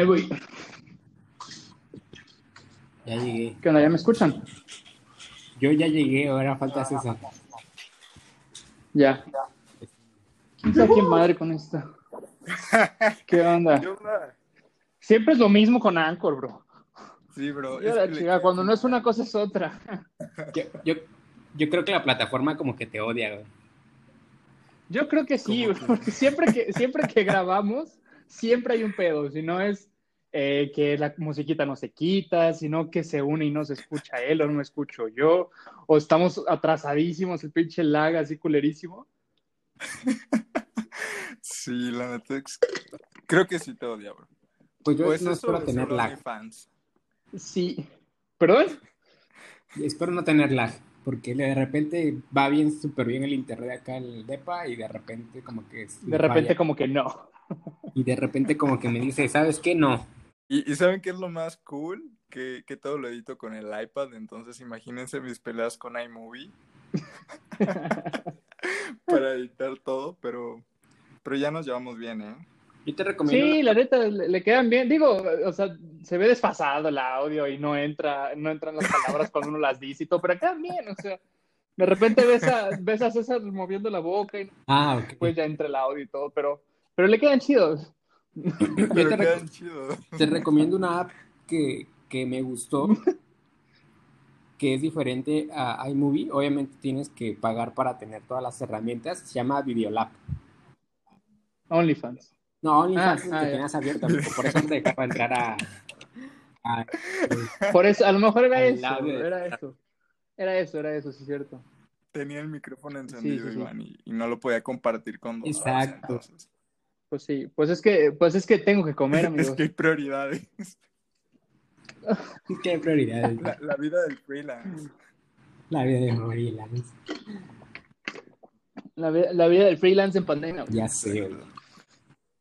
Entonces, ahí voy. Ya llegué. ¿Qué onda? ¿Ya me escuchan? Yo ya llegué, ahora falta César. Ya. ¿Quién sabe qué madre con esto? ¿Qué onda? Siempre es lo mismo con Anchor, bro. Sí, bro. Es le- cuando no es una cosa es otra. Yo, yo, yo creo que la plataforma como que te odia, güey. Yo creo que sí, ¿Cómo bro, porque siempre que, siempre que grabamos, siempre hay un pedo. Si no es eh, que la musiquita no se quita, sino que se une y no se escucha él o no me escucho yo, o estamos atrasadísimos, el pinche lag así culerísimo. Sí, la neta. es- Creo que sí te odia, bro. Pues yo Pues no eso espero tener lag. OnlyFans. Sí. ¿Perdón? Espero no tener lag, porque de repente va bien, súper bien el internet acá en el DEPA y de repente como que... es- De repente falla. como que no. Y de repente como que me dice, ¿sabes qué? No. ¿Y, y saben qué es lo más cool? Que, que todo lo edito con el iPad, entonces imagínense mis peleas con iMovie para editar todo, pero, pero ya nos llevamos bien, ¿eh? Yo te recomiendo... Sí, la neta, le, le quedan bien. Digo, o sea, se ve desfasado el audio y no entra, no entran las palabras cuando uno las dice y todo, pero quedan bien, o sea. De repente ves a, ves a César moviendo la boca y Ah, después ya entra el audio y todo, pero, pero le quedan chidos. Pero te quedan chidos. Te recomiendo una app que, que me gustó, que es diferente a iMovie. Obviamente tienes que pagar para tener todas las herramientas. Se llama Videolab. OnlyFans. No, OnlyFans Ah, es ah, que ya. tenías abierto, por eso no te dejaba entrar a... a- Por eso, a lo mejor era eso, de- era eso. Era eso, era eso, sí es cierto. Tenía el micrófono encendido, sí, sí. Iván, y, y no lo podía compartir con dos. Exacto. entonces, Pues sí, pues es que, pues es que tengo que comer, amigos. es que hay prioridades. ¿Qué prioridades? La, la vida del freelance. La vida de freelance. La, la vida del freelance en pandemia. Ya sé, güey.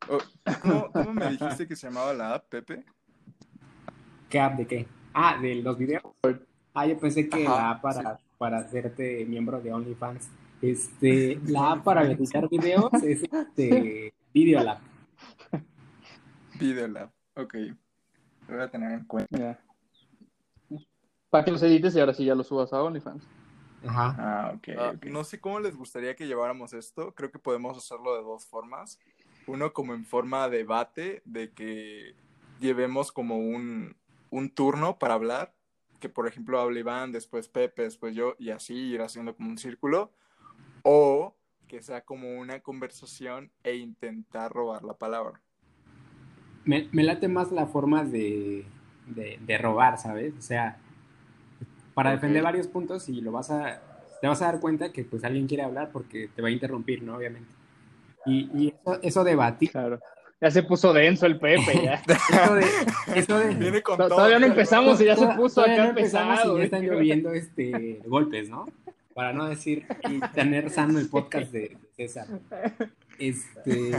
Oh, ¿cómo, cómo me dijiste que se llamaba la app, Pepe? ¿Qué app de qué? Ah, de los videos. Ah, yo pensé que Ajá, la app para, para hacerte miembro de OnlyFans. Este, la app para editar videos es este, Videolab. Videolab. Ok. Lo voy a tener en cuenta. Para que los edites y ahora sí ya los subas a OnlyFans. Ajá. Ah, ok, Ah, ok. No sé cómo les gustaría que lleváramos esto. Creo que podemos hacerlo de dos formas. Uno como en forma de debate, de que llevemos como un, un turno para hablar. Que por ejemplo hable Iván, después Pepe, después yo, y así ir haciendo como un círculo. O que sea como una conversación e intentar robar la palabra. Me, me late más la forma de, de, de robar, ¿sabes? O sea, para defender varios puntos y lo vas a, te vas a dar cuenta que pues alguien quiere hablar porque te va a interrumpir, ¿no? Obviamente. Y, y eso, eso de batir, Claro. Ya se puso denso el Pepe, ya. eso de, eso de, Viene con To- todo. todavía no empezamos y ya se puso acá no empezamos pesado. y ya están güey. lloviendo este, golpes, ¿no? Para no decir y tener sano el podcast de, César. Este,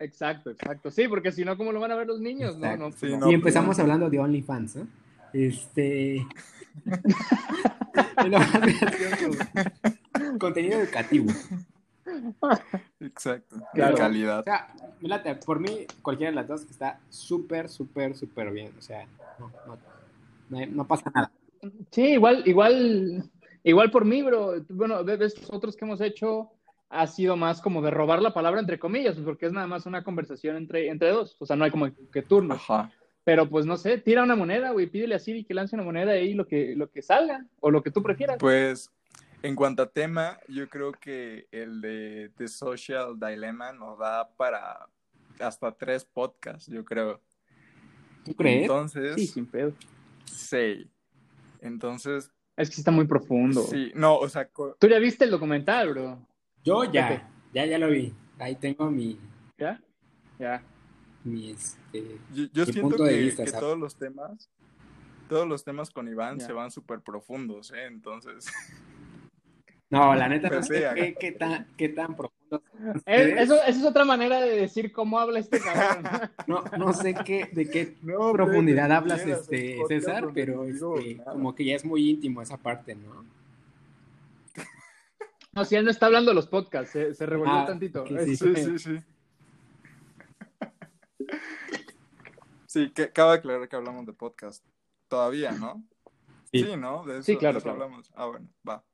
Exacto, exacto. Sí, porque si no, ¿cómo lo van a ver los niños? No, no, Sí, pues no. no. y empezamos hablando de OnlyFans, ¿no? Este. Contenido educativo. Exacto. Claro. De calidad. O sea, me late, por mí, cualquiera de las dos está súper, súper, súper bien. O sea, no, no pasa nada. Sí, igual, igual, igual por mí, bro. Bueno, de de estos otros que hemos hecho ha sido más como de robar la palabra entre comillas, porque es nada más una conversación entre, entre dos. O sea, no hay como que turnos. Ajá. Pero pues no sé, tira una moneda, güey, pídele a Siri que lance una moneda ahí lo que, lo que salga, o lo que tú prefieras. Pues en cuanto a tema, yo creo que el de The Social Dilemma nos da para hasta tres podcasts, yo creo. ¿Tú crees? Entonces, Sí, sin pedo. sí. Entonces, Es que sí está muy profundo. sí, no, o sea, Tú ya viste el documental, bro. Yo ya, ya, ya lo vi. Ahí tengo mi, ¿Ya? Ya. mi este. yo, yo Mi siento punto de que, vista, que todos los temas, todos los temas con Iván Ya. se van súper profundos, ¿eh? Entonces, No, la neta, no Pues sí, sé qué, qué tan, qué tan profundo. Eso, esa es otra manera de decir cómo habla este cabrón. No, no sé qué, de qué no, profundidad hablas, quieras, este, César, pero este, como que ya es muy íntimo esa parte, ¿no? No, si él no está hablando de los podcasts, se, se revolvió Ah, tantito. sí, Sí, sí, sí. Sí, que cabe aclarar que hablamos de podcast. Todavía, ¿no? Sí, Sí, ¿no? De eso, Sí, claro, de eso claro. hablamos. Ah, bueno, va.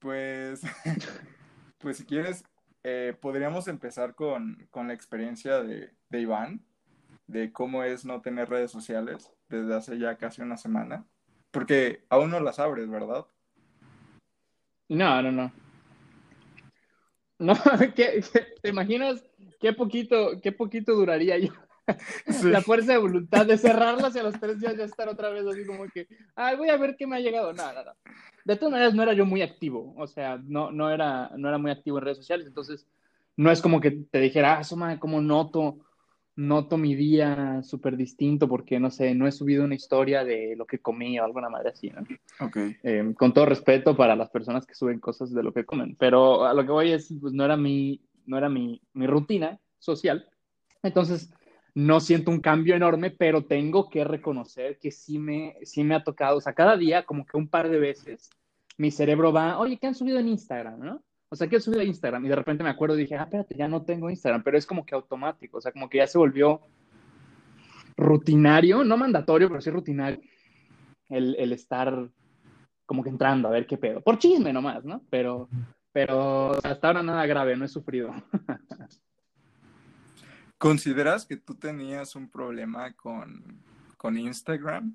Pues, pues si quieres, eh, podríamos empezar con, con la experiencia de, Iván, de cómo es no tener redes sociales desde hace ya casi una semana. Porque aún no las abres, ¿verdad? No, no, no. No, ¿qué- qué- ¿te imaginas qué poquito, qué poquito duraría yo? Sí. La fuerza de voluntad de cerrarlas y a los tres días ya estar otra vez así como que, ay, voy a ver qué me ha llegado. No, no, no. De todas maneras, no era yo muy activo. O sea, no, no, era, no era muy activo en redes sociales. Entonces, no es como que te dijera, ah, suma, como noto, noto mi día súper distinto porque, no sé, no he subido una historia de lo que comí o alguna madre así, ¿no? Ok. Eh, con todo respeto para las personas que suben cosas de lo que comen, pero a lo que voy es, pues no era mi, no era mi, mi rutina social, entonces no siento un cambio enorme, pero tengo que reconocer que sí me, sí me ha tocado, o sea, cada día como que un par de veces mi cerebro va, oye, ¿qué han subido en Instagram, no? O sea, ¿qué han subido en Instagram? Y de repente me acuerdo y dije, ah, espérate, ya no tengo Instagram, pero es como que automático, o sea, como que ya se volvió rutinario, no mandatorio, pero sí rutinario, el, el estar como que entrando a ver qué pedo. Por chisme nomás, ¿no? Pero, pero hasta ahora nada grave, no he sufrido. ¿Consideras que tú tenías un problema con, con Instagram?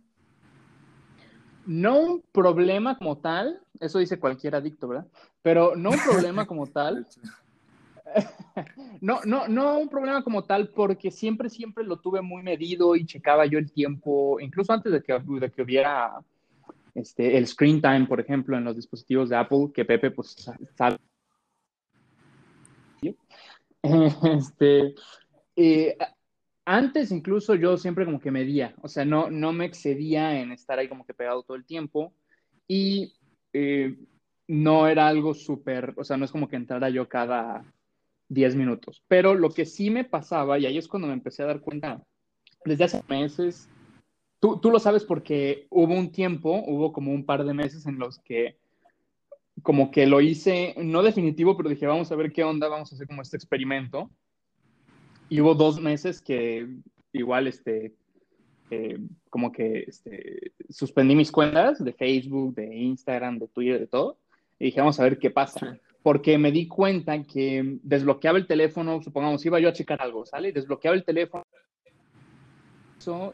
No un problema como tal, eso dice cualquier adicto, ¿verdad? Pero no un problema como tal, no, no, no un problema como tal, porque siempre, siempre lo tuve muy medido y checaba yo el tiempo, incluso antes de que, de que hubiera este, el screen time, por ejemplo, en los dispositivos de Apple, que Pepe, pues, sabe. Este, eh, antes incluso yo siempre como que medía, o sea, no, no me excedía en estar ahí como que pegado todo el tiempo y eh, no era algo súper, o sea, no es como que entrara yo cada 10 minutos, pero lo que sí me pasaba, y ahí es cuando me empecé a dar cuenta, desde hace meses, tú, tú lo sabes porque hubo un tiempo, hubo como un par de meses en los que como que lo hice, no definitivo, pero dije, vamos a ver qué onda, vamos a hacer como este experimento. Y hubo dos meses que igual, este, eh, como que este, suspendí mis cuentas de Facebook, de Instagram, de Twitter, de todo. Y dije, vamos a ver qué pasa. Sí. Porque me di cuenta que desbloqueaba el teléfono, supongamos, iba yo a checar algo, ¿sale? Desbloqueaba el teléfono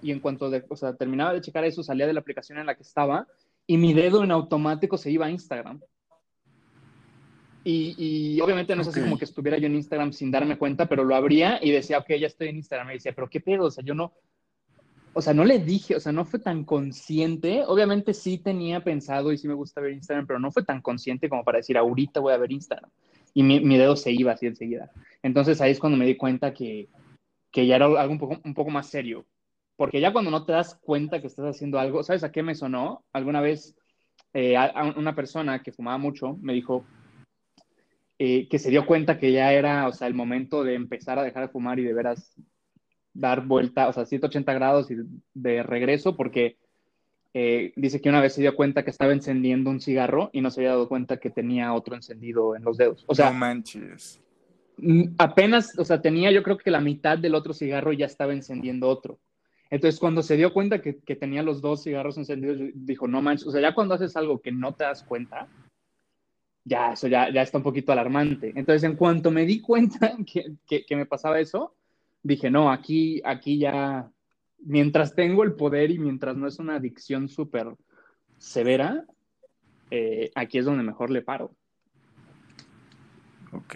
y en cuanto de, o sea, terminaba de checar eso, salía de la aplicación en la que estaba y mi dedo en automático se iba a Instagram. Y, y, obviamente no es así Ok. como que estuviera yo en Instagram sin darme cuenta, pero lo abría y decía, ok, ya estoy en Instagram. Y decía, pero qué pedo, o sea, yo no, o sea, no le dije, o sea, no fue tan consciente. Obviamente sí tenía pensado y sí me gusta ver Instagram, pero no fue tan consciente como para decir, ahorita voy a ver Instagram. Y mi, mi dedo se iba así enseguida. Entonces ahí es cuando me di cuenta que, que ya era algo un poco, un poco más serio. Porque ya cuando no te das cuenta que estás haciendo algo, ¿sabes a qué me sonó? Alguna vez eh, a, a una persona que fumaba mucho me dijo eh, que se dio cuenta que ya era, o sea, el momento de empezar a dejar de fumar y de veras dar vuelta, o sea, 180 grados y de regreso, porque eh, dice que una vez se dio cuenta que estaba encendiendo un cigarro y no se había dado cuenta que tenía otro encendido en los dedos. O sea, no manches. mm, apenas, o sea, tenía yo creo que la mitad del otro cigarro ya estaba encendiendo otro. Entonces, cuando se dio cuenta que, que tenía los dos cigarros encendidos, dijo, no manches, o sea, ya cuando haces algo que no te das cuenta, ya, eso ya, ya está un poquito alarmante. Entonces, en cuanto me di cuenta que, que, que me pasaba eso, dije, no, aquí, aquí ya, mientras tengo el poder y mientras no es una adicción súper severa, eh, aquí es donde mejor le paro. Ok.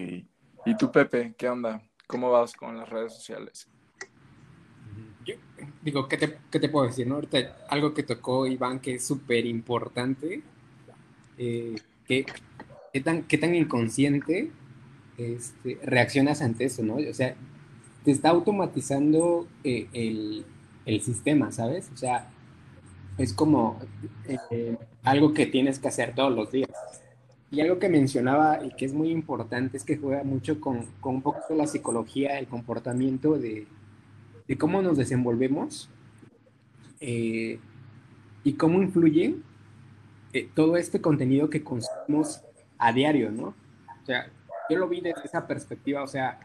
¿Y tú, Pepe, qué onda? ¿Cómo vas con las redes sociales? Yo, digo, ¿qué te, ¿qué te, puedo decir? No? Ahorita algo que tocó Iván que es súper importante, eh, que, ¿qué, tan, ¿qué tan inconsciente este, reaccionas ante eso, no? O sea, te está automatizando eh, el, el, sistema, ¿sabes? O sea, es como eh, algo que tienes que hacer todos los días. Y algo que mencionaba y que es muy importante es que juega mucho con, con un poco la psicología, el comportamiento de, de cómo nos desenvolvemos eh, y cómo influye todo este contenido que consumimos a diario, ¿no? O sea, yo lo vi desde esa perspectiva, o sea,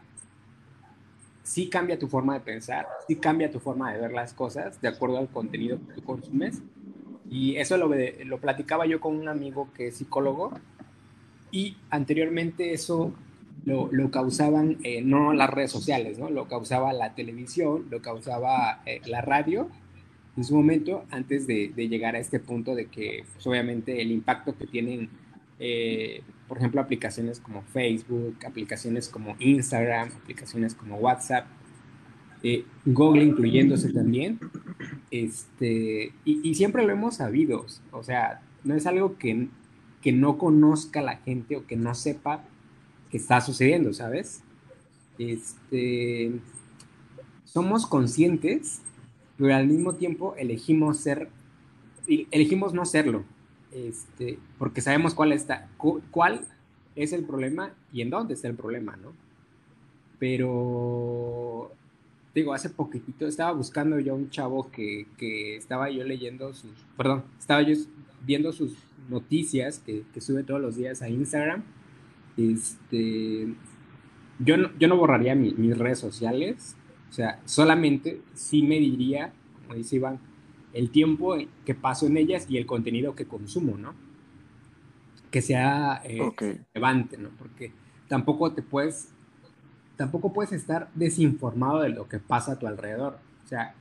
sí cambia tu forma de pensar, sí cambia tu forma de ver las cosas de acuerdo al contenido que tú consumes. Y eso lo, lo platicaba yo con un amigo que es psicólogo y anteriormente eso lo, lo causaban eh, no las redes sociales, ¿no? Lo causaba la televisión, lo causaba eh, la radio en su momento antes de, de, llegar a este punto de que pues, obviamente el impacto que tienen eh, por ejemplo, aplicaciones como Facebook, aplicaciones como Instagram, aplicaciones como WhatsApp, eh, Google incluyéndose también, este, y, siempre lo hemos sabido, o sea, no es algo que, que no conozca la gente o que no sepa que está sucediendo, ¿sabes? Este, somos conscientes, pero al mismo tiempo elegimos ser, elegimos no serlo, este, porque sabemos cuál, está, cuál es el problema y en dónde está el problema, ¿no? Pero, digo, hace poquitito estaba buscando yo un chavo que, que estaba yo leyendo sus, perdón, estaba yo viendo sus noticias que, que sube todos los días a Instagram. Este, yo no, yo no borraría mis redes sociales, o sea, solamente sí me diría, como dice Iván, el tiempo que paso en ellas y el contenido que consumo, ¿no? Que sea eh, relevante, ¿no? Porque tampoco te puedes, tampoco puedes estar desinformado de lo que pasa a tu alrededor. O sea,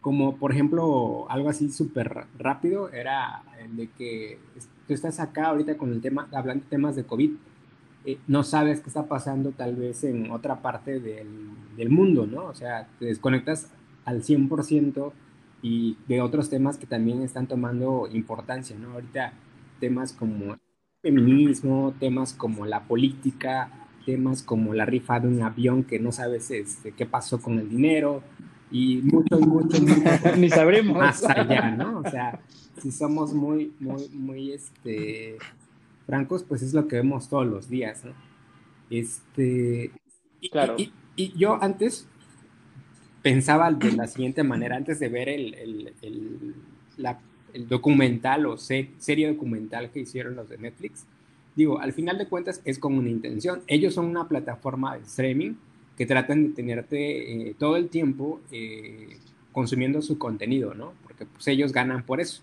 como por ejemplo, algo así súper rápido era de que tú estás acá ahorita con el tema, hablando de temas de COVID, eh, no sabes qué está pasando tal vez en otra parte del, del mundo, ¿no? O sea, te desconectas al 100% y de otros temas que también están tomando importancia, ¿no? Ahorita temas como feminismo, temas como la política, temas como la rifa de un avión que no sabes este, qué pasó con el dinero y mucho, mucho, mucho ni sabremos más allá, ¿no? O sea, si somos muy, muy, muy, este, francos, pues es lo que vemos todos los días, ¿no? Este, claro. y, y yo antes pensaba de la siguiente manera, antes de ver el, el, el, documental o serie documental que hicieron los de Netflix, digo, al final de cuentas es con una intención. Ellos son una plataforma de streaming que tratan de tenerte eh, todo el tiempo eh, consumiendo su contenido, ¿no? Porque pues ellos ganan por eso.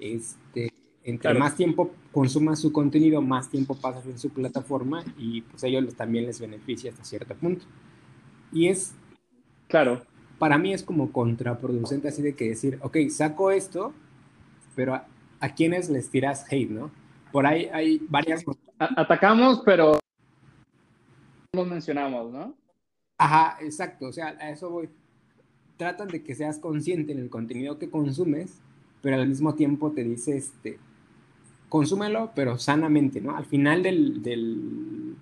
Este, entre más tiempo consumas su contenido, más tiempo pasas en su plataforma y pues ellos también les beneficia hasta cierto punto. Y es Claro. Para mí es como contraproducente así de que decir, ok, saco esto, pero a, a quienes les tiras hate, ¿no? Por ahí hay varias... atacamos, pero no mencionamos, ¿no? Ajá, exacto, o sea, a eso voy. Tratan de que seas consciente en el contenido que consumes, pero al mismo tiempo te dice, este, consúmelo, pero sanamente, ¿no? Al final del, del,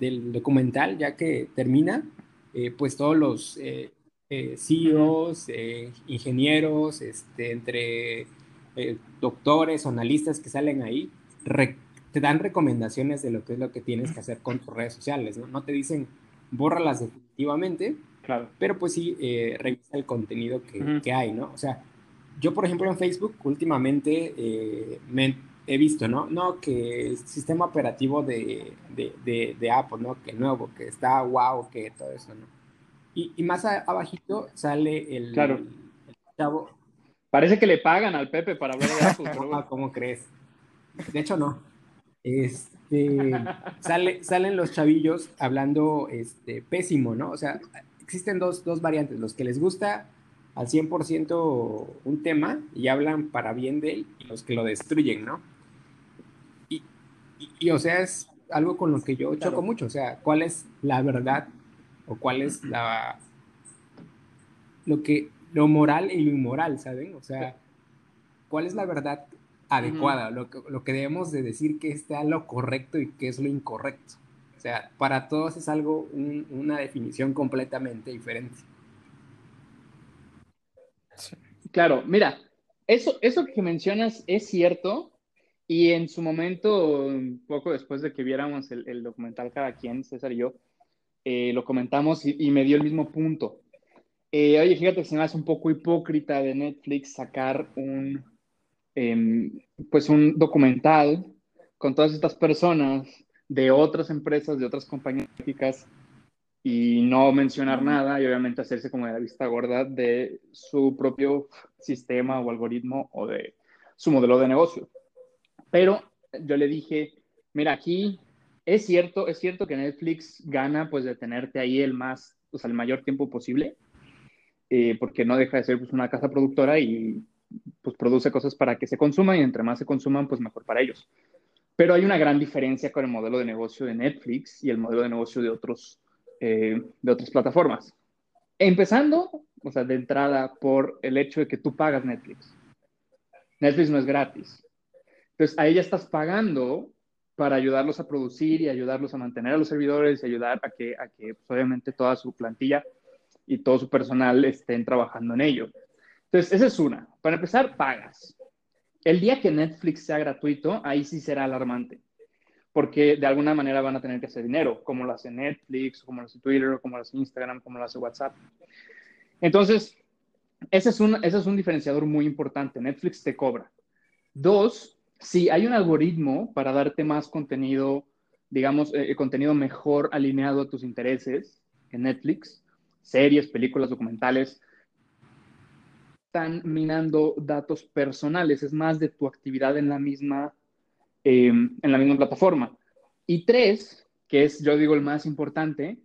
del documental, ya que termina, eh, pues todos los eh, eh CEOs, ingenieros, este, entre doctores o analistas que salen ahí, te dan recomendaciones de lo que es lo que tienes que hacer con tus redes sociales, ¿no? No te dicen bórralas definitivamente, claro. pero pues sí revisa el contenido que, que, hay, ¿no? O sea, yo por ejemplo en Facebook últimamente me he visto, ¿no? No, que el sistema operativo de, de, de, Apple, ¿no? Que nuevo, que está wow, que todo eso, ¿no? Y, y más abajito sale el, claro. chavo. Parece que le pagan al Pepe para hablar de Apple. pero... ¿Cómo crees? De hecho, no. Este, sale, salen los chavillos hablando este, pésimo, ¿no? O sea, existen dos, dos variantes, los que les gusta al 100% un tema y hablan para bien de él y los que lo destruyen, ¿no? Y, o sea, es algo con lo que yo choco mucho, o sea, ¿cuál es la verdad o cuál es la lo que lo moral y lo inmoral, ¿saben? O sea, ¿cuál es la verdad adecuada? lo, que, lo que debemos de decir que está lo correcto y qué es lo incorrecto. O sea, para todos es algo, una definición completamente diferente. Claro, mira, eso, eso que mencionas es cierto, y en su momento, un poco después de que viéramos el, documental cada quien, César y yo, eh, lo comentamos y, me dio el mismo punto. Eh, oye, fíjate, se me hace un poco hipócrita de Netflix sacar un, em, pues un documental con todas estas personas de otras empresas, de otras compañías y no mencionar nada y obviamente hacerse como de la vista gorda de su propio sistema o algoritmo o de su modelo de negocio. Pero yo le dije, mira, aquí es cierto, es cierto que Netflix gana pues de tenerte ahí el más, o sea, el mayor tiempo posible, eh, porque no deja de ser pues, una casa productora y pues produce cosas para que se consuman y entre más se consuman, pues mejor para ellos. Pero hay una gran diferencia con el modelo de negocio de Netflix y el modelo de negocio de otros eh, de otras plataformas. Empezando, o sea, de entrada por el hecho de que tú pagas Netflix. Netflix no es gratis. Entonces, ahí ya estás pagando para ayudarlos a producir y ayudarlos a mantener a los servidores y ayudar a que, a que pues, obviamente toda su plantilla y todo su personal estén trabajando en ello. Entonces, esa es una. Para empezar, pagas. El día que Netflix sea gratuito, ahí sí será alarmante porque de alguna manera van a tener que hacer dinero, como lo hace Netflix, como lo hace Twitter, como lo hace Instagram, como lo hace WhatsApp. Entonces, ese es un, diferenciador muy importante. Netflix te cobra. Dos, si hay un algoritmo para darte más contenido, digamos, eh, contenido mejor alineado a tus intereses en Netflix, series, películas, documentales, están minando datos personales, es más de tu actividad en la misma Em, en la misma plataforma. Y tres, que es, yo digo, el más importante,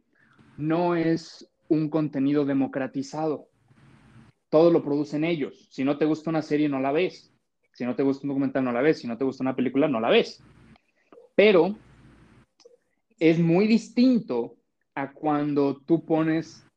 no es un contenido democratizado. Todo lo producen ellos. Si no te gusta una serie, no la ves. Si no te gusta un documental, no la ves. Si no te gusta una película, no la ves. Pero es muy distinto a cuando tú pones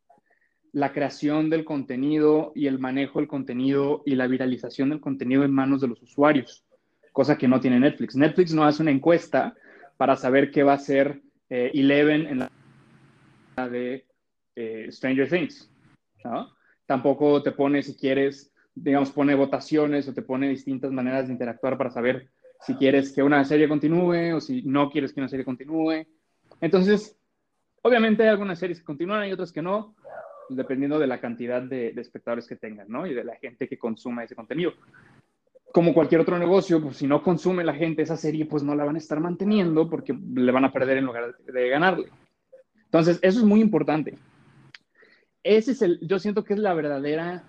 la creación del contenido y el manejo del contenido y la viralización del contenido en manos de los usuarios cosa que no tiene Netflix. Netflix no hace una encuesta para saber qué va a ser eh, Eleven en la de eh, Stranger Things. Tampoco te pone, si quieres, digamos, pone votaciones o te pone distintas maneras de interactuar para saber si quieres que una serie continúe o si no quieres que una serie continúe. Entonces, obviamente hay algunas series que continúan y otras que no, dependiendo de la cantidad de, de espectadores que tengan, ¿no? Y de la gente que consuma ese contenido como cualquier otro negocio, pues si no consume la gente esa serie, pues no la van a estar manteniendo porque le van a perder en lugar de ganarle. Entonces, eso es muy importante. Ese es el, yo siento que es la verdadera,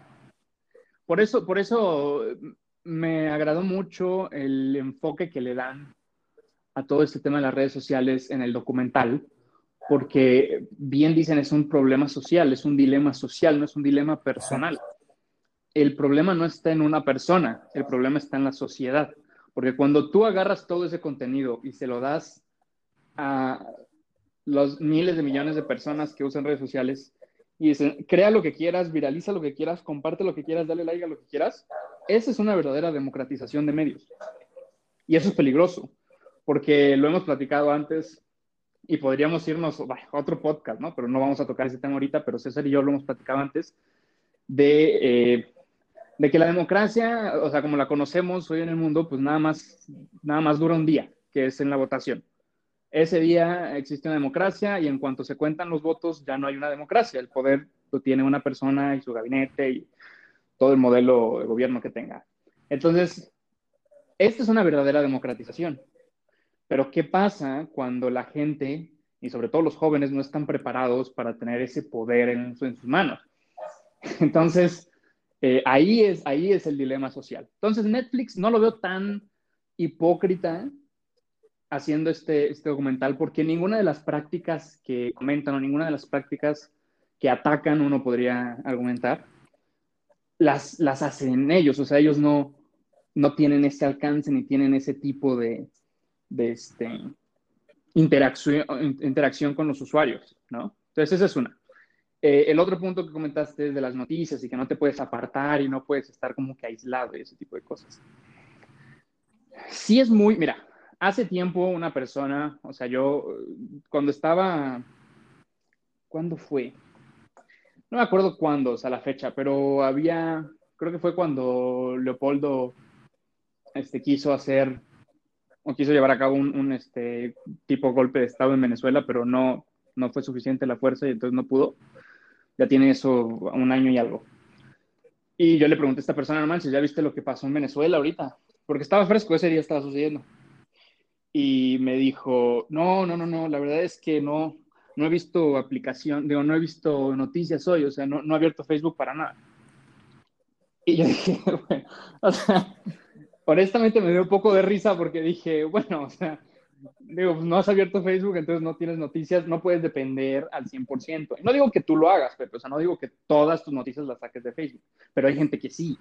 por eso, por eso me agradó mucho el enfoque que le dan a todo este tema de las redes sociales en el documental, porque bien dicen, es un problema social, es un dilema social, no es un dilema personal el problema no está en una persona, el problema está en la sociedad. Porque cuando tú agarras todo ese contenido y se lo das a los miles de millones de personas que usan redes sociales y dicen, crea lo que quieras, viraliza lo que quieras, comparte lo que quieras, dale like a lo que quieras, esa es una verdadera democratización de medios. Y eso es peligroso, porque lo hemos platicado antes y podríamos irnos a otro podcast, ¿no? Pero no vamos a tocar ese tema ahorita, pero César y yo lo hemos platicado antes, de eh, de que la democracia, o sea, como la conocemos hoy en el mundo, pues nada más, nada más dura un día, que es en la votación. Ese día existe una democracia y en cuanto se cuentan los votos ya no hay una democracia. El poder lo tiene una persona y su gabinete y todo el modelo de gobierno que tenga. Entonces, esta es una verdadera democratización. Pero ¿qué pasa cuando la gente, y sobre todo los jóvenes, no están preparados para tener ese poder en, en sus manos? Entonces, eh, ahí, es, ahí es el dilema social. Entonces Netflix no lo veo tan hipócrita haciendo este, este documental porque ninguna de las prácticas que comentan o ninguna de las prácticas que atacan, uno podría argumentar, las, las hacen ellos. O sea, ellos no, no tienen ese alcance ni tienen ese tipo de, de este, interacción, interacción con los usuarios, ¿no? Entonces, esa es una. Eh, el otro punto que comentaste es de las noticias y que no te puedes apartar y no puedes estar como que aislado y ese tipo de cosas. Sí es muy, mira, hace tiempo una persona, o sea, yo cuando estaba, ¿cuándo fue? No me acuerdo cuándo, o sea, la fecha, pero había, creo que fue cuando Leopoldo este, quiso hacer o quiso llevar a cabo un, un este, tipo golpe de Estado en Venezuela, pero no, no fue suficiente la fuerza y entonces no pudo ya tiene eso un año y algo. Y yo le pregunté a esta persona, normal, si ya viste lo que pasó en Venezuela ahorita, porque estaba fresco, ese día estaba sucediendo. Y me dijo, no, no, no, no, la verdad es que no, no he visto aplicación, digo, no he visto noticias hoy, o sea, no, no he abierto Facebook para nada. Y yo dije, honestamente me dio un poco de risa porque dije, bueno, o sea, digo, no has abierto Facebook, entonces no tienes noticias, no puedes depender al 100%. No digo que tú lo hagas, Pepe, o sea, no digo que todas tus noticias las saques de Facebook, pero hay gente que sí.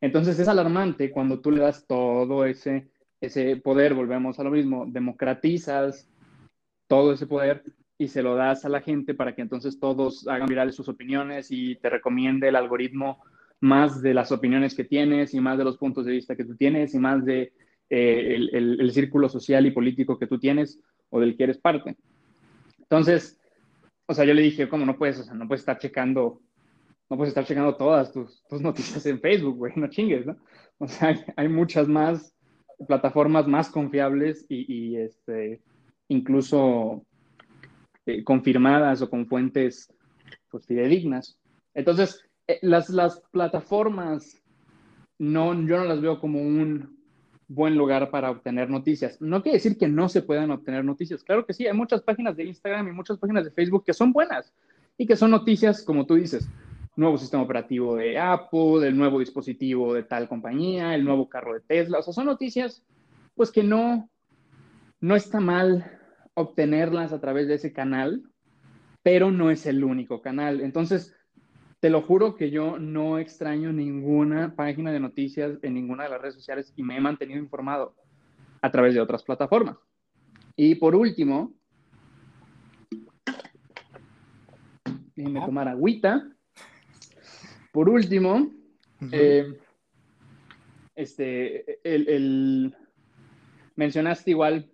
Entonces es alarmante cuando tú le das todo ese, ese poder, volvemos a lo mismo, democratizas todo ese poder y se lo das a la gente para que entonces todos hagan virales sus opiniones y te recomiende el algoritmo más de las opiniones que tienes y más de los puntos de vista que tú tienes y más de eh, el, círculo social y político que tú tienes o del que eres parte. Entonces, o sea, yo le dije, ¿cómo no puedes? O sea, no puedes estar checando, no puedes estar checando todas tus, tus noticias en Facebook, güey, no chingues, ¿no? O sea, hay, muchas más plataformas más confiables y, este, incluso eh, confirmadas o con fuentes pues, fidedignas. Entonces, eh, las, las plataformas, no, yo no las veo como un, buen lugar para obtener noticias. No quiere decir que no se puedan obtener noticias. Claro que sí, hay muchas páginas de Instagram y muchas páginas de Facebook que son buenas y que son noticias, como tú dices, nuevo sistema operativo de Apple, el nuevo dispositivo de tal compañía, el nuevo carro de Tesla. O sea, son noticias, pues que no, no está mal obtenerlas a través de ese canal, pero no es el único canal. Entonces, te lo juro que yo no extraño ninguna página de noticias en ninguna de las redes sociales y me he mantenido informado a través de otras plataformas. Y por último, déjenme tomar agüita. Por último, eh, este, el, mencionaste igual,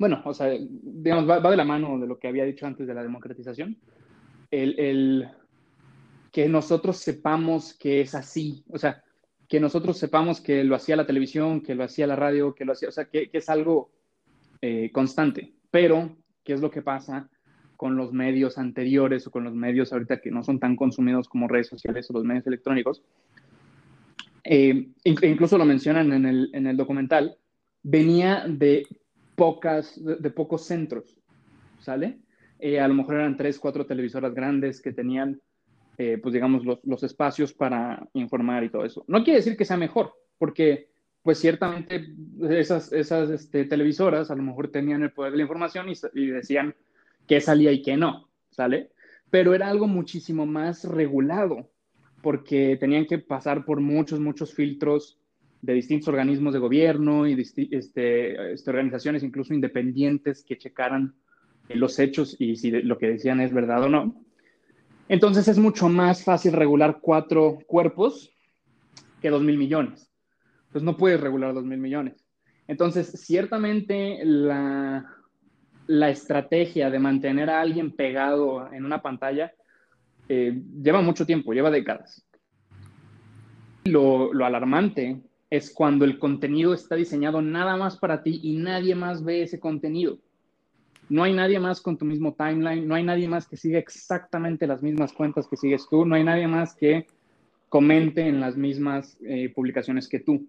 bueno, o sea, digamos, va, de la mano de lo que había dicho antes de la democratización. el, que nosotros sepamos que es así, o sea, que nosotros sepamos que lo hacía la televisión, que lo hacía la radio, que lo hacía, o sea, que, es algo eh, constante. Pero, ¿qué es lo que pasa con los medios anteriores o con los medios ahorita que no son tan consumidos como redes sociales o los medios electrónicos? Eh, incluso lo mencionan en el, en el documental, venía de, pocas, de, pocos centros, ¿sale? Eh, a lo mejor eran tres, cuatro televisoras grandes que tenían eh, pues digamos, los, espacios para informar y todo eso. No quiere decir que sea mejor, porque pues ciertamente esas, esas este, televisoras a lo mejor tenían el poder de la información y, decían qué salía y qué no, ¿sale? Pero era algo muchísimo más regulado, porque tenían que pasar por muchos, muchos filtros de distintos organismos de gobierno y este, este, organizaciones incluso independientes que checaran los hechos y si lo que decían es verdad o no. Entonces es mucho más fácil regular cuatro cuerpos que dos mil millones. Pues no puedes regular dos mil millones. Entonces, ciertamente la, la, estrategia de mantener a alguien pegado en una pantalla eh, lleva mucho tiempo, lleva décadas. Lo, lo alarmante es cuando el contenido está diseñado nada más para ti y nadie más ve ese contenido. No hay nadie más con tu mismo timeline, no hay nadie más que siga exactamente las mismas cuentas que sigues tú, no hay nadie más que comente en las mismas eh, publicaciones que tú.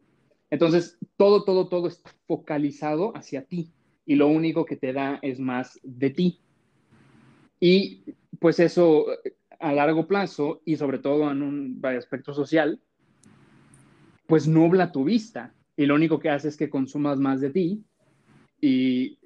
Entonces, todo, todo, todo está focalizado hacia ti y lo único que te da es más de ti. Y pues eso a largo plazo y sobre todo en un aspecto social, pues nubla tu vista y lo único que hace es que consumas más de ti y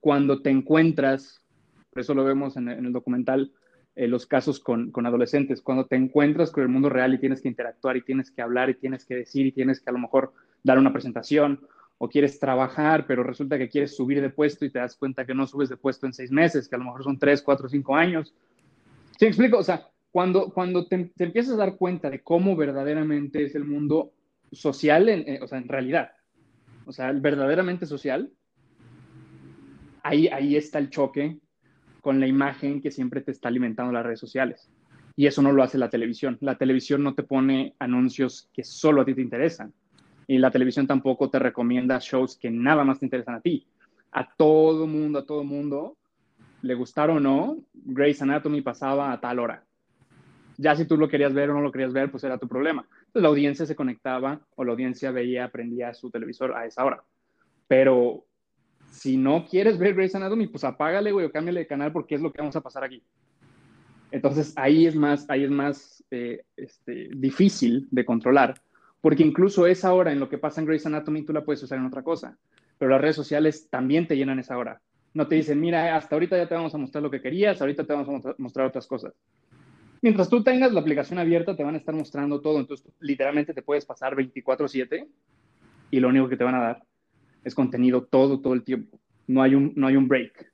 cuando te encuentras, por eso lo vemos en, el documental, eh, los casos con, con, adolescentes, cuando te encuentras con el mundo real y tienes que interactuar y tienes que hablar y tienes que decir y tienes que a lo mejor dar una presentación o quieres trabajar, pero resulta que quieres subir de puesto y te das cuenta que no subes de puesto en seis meses, que a lo mejor son tres, cuatro, cinco años. ¿Sí me explico? O sea, cuando, cuando te, empiezas a dar cuenta de cómo verdaderamente es el mundo social, eh, o sea, en realidad, o sea, verdaderamente social, ahí, está el choque con la imagen que siempre te está alimentando las redes sociales. Y eso no lo hace la televisión. La televisión no te pone anuncios que solo a ti te interesan. Y la televisión tampoco te recomienda shows que nada más te interesan a ti. A todo mundo, a todo mundo, le gustara o no, Grey's Anatomy pasaba a tal hora. Ya si tú lo querías ver o no lo querías ver, pues era tu problema. La audiencia se conectaba o la audiencia veía, aprendía su televisor a esa hora. Pero si no quieres ver Grey's Anatomy, pues apágale, güey, o cámbiale de canal porque es lo que vamos a pasar aquí. Entonces ahí es más, ahí es más eh, este, difícil de controlar, porque incluso esa hora en lo que pasa en Grey's Anatomy tú la puedes usar en otra cosa, pero las redes sociales también te llenan esa hora. No te dicen, mira, hasta ahorita ya te vamos a mostrar lo que querías, ahorita te vamos a mostrar otras cosas. Mientras tú tengas la aplicación abierta, te van a estar mostrando todo, entonces literalmente te puedes pasar 24/7 y lo único que te van a dar es contenido todo, todo el tiempo. No hay un, no hay un break.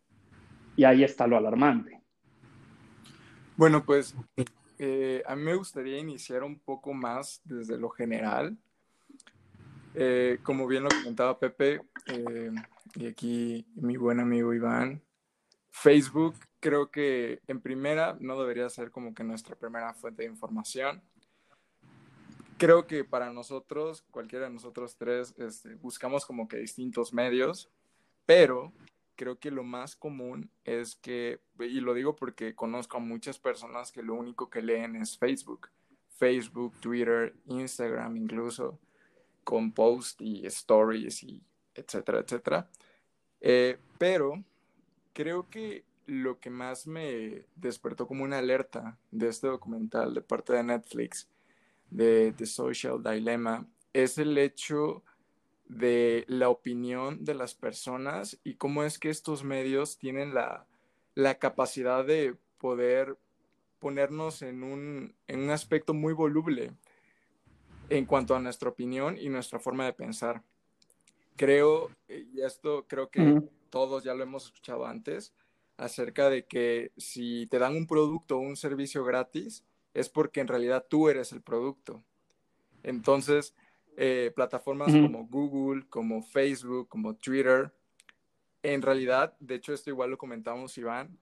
Y ahí está lo alarmante. Bueno, pues eh, a mí me gustaría iniciar un poco más desde lo general. Eh, como bien lo comentaba Pepe, eh, y aquí mi buen amigo Iván, Facebook creo que en primera no debería ser como que nuestra primera fuente de información creo que para nosotros, cualquiera de nosotros tres, este, buscamos como que distintos medios, pero creo que lo más común es que, y lo digo porque conozco a muchas personas que lo único que leen es Facebook, Facebook, Twitter, Instagram incluso, con posts y stories y etcétera, etcétera. Eh, pero creo que lo que más me despertó como una alerta de este documental de parte de Netflix de The Social Dilemma es el hecho de la opinión de las personas y cómo es que estos medios tienen la, capacidad de poder ponernos en un, en un aspecto muy voluble en cuanto a nuestra opinión y nuestra forma de pensar. Creo, y esto creo que todos ya lo hemos escuchado antes, acerca de que si te dan un producto o un servicio gratis, es porque en realidad tú eres el producto. Entonces, eh, plataformas como Google, como Facebook, como Twitter, en realidad, de hecho esto igual lo comentamos Iván,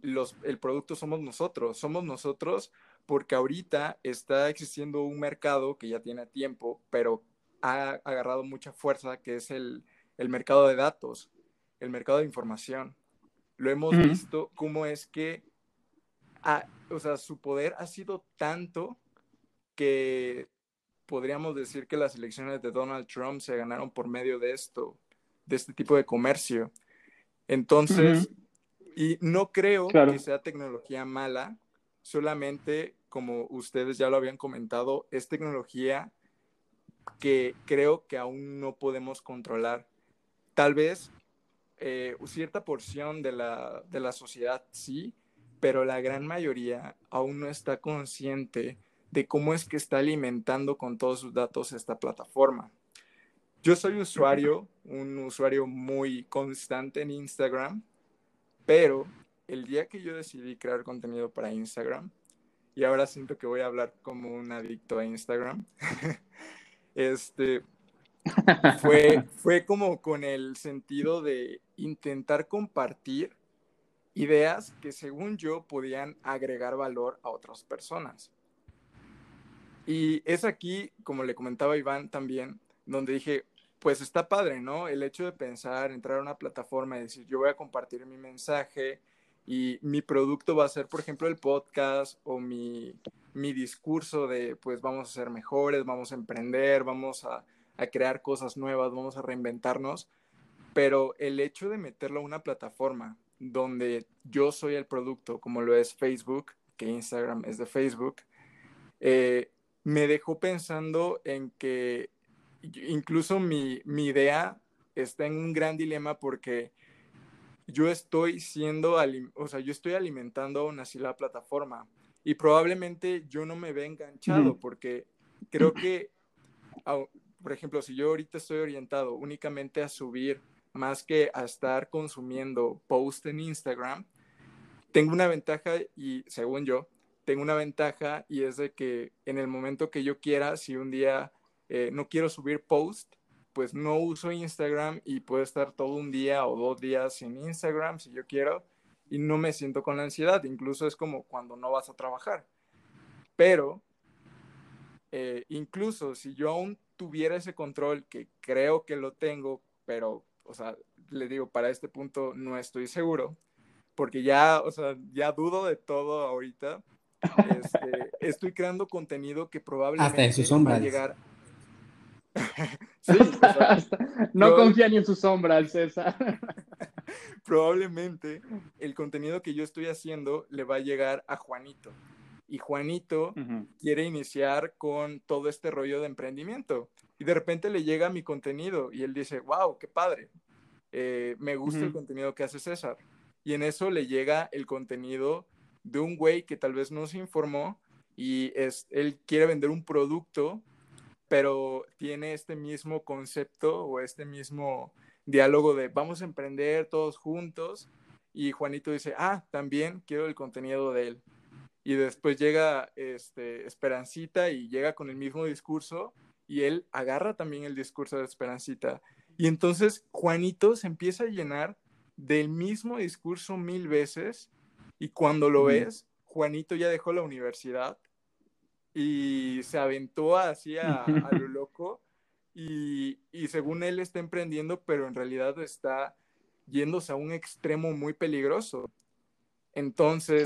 los, el producto somos nosotros, somos nosotros porque ahorita está existiendo un mercado que ya tiene tiempo, pero ha agarrado mucha fuerza, que es el, mercado de datos, el mercado de información. Lo hemos visto cómo es que o sea, su poder ha sido tanto que podríamos decir que las elecciones de Donald Trump se ganaron por medio de esto, de este tipo de comercio. Entonces, y no creo que sea tecnología mala, solamente como ustedes ya lo habían comentado, es tecnología que creo que aún no podemos controlar. Tal vez eh, cierta porción de la, de la sociedad sí, pero la gran mayoría aún no está consciente de cómo es que está alimentando con todos sus datos esta plataforma. Yo soy usuario, un usuario muy constante en Instagram, pero el día que yo decidí crear contenido para Instagram, y ahora siento que voy a hablar como un adicto a Instagram, este, fue, fue como con el sentido de intentar compartir ideas que según yo podían agregar valor a otras personas. Y es aquí, como le comentaba Iván también, donde dije, pues está padre, ¿no? El hecho de pensar, entrar a una plataforma y decir, yo voy a compartir mi mensaje y mi producto va a ser, por ejemplo, el podcast o mi, mi discurso de, pues vamos a ser mejores, vamos a emprender, vamos a, a crear cosas nuevas, vamos a reinventarnos. Pero el hecho de meterlo a una plataforma donde yo soy el producto, como lo es Facebook, que Instagram es de Facebook, eh, me dejó pensando en que incluso mi, idea está en un gran dilema porque yo estoy siendo, o sea, yo estoy alimentando aún así la plataforma y probablemente yo no me ve enganchado porque creo que, por ejemplo, si yo ahorita estoy orientado únicamente a subir más que a estar consumiendo post en Instagram, tengo una ventaja y según yo, tengo una ventaja y es de que en el momento que yo quiera, si un día eh, no quiero subir post, pues no uso Instagram y puedo estar todo un día o dos días sin Instagram si yo quiero y no me siento con la ansiedad. Incluso es como cuando no vas a trabajar. Pero eh, incluso si yo aún tuviera ese control, que creo que lo tengo, pero o sea, le digo, para este punto no estoy seguro, porque ya, o sea, ya dudo de todo ahorita. Este, estoy creando contenido que probablemente Hasta en sus sombras. va a llegar. no confía ni en su sombra, César. probablemente el contenido que yo estoy haciendo le va a llegar a Juanito. Y Juanito quiere iniciar con todo este rollo de emprendimiento. Y de repente le llega mi contenido y él dice, wow, qué padre. Eh, me gusta el contenido que hace César. Y en eso le llega el contenido de un güey que tal vez no se informó y es, él quiere vender un producto, pero tiene este mismo concepto o este mismo diálogo de vamos a emprender todos juntos. Y Juanito dice, ah, también quiero el contenido de él. Y después llega este, Esperancita y llega con el mismo discurso y él agarra también el discurso de Esperancita. Y entonces Juanito se empieza a llenar del mismo discurso mil veces y cuando lo ves, Juanito ya dejó la universidad y se aventó así a, lo loco y, y, según él está emprendiendo, pero en realidad está yéndose a un extremo muy peligroso. Entonces,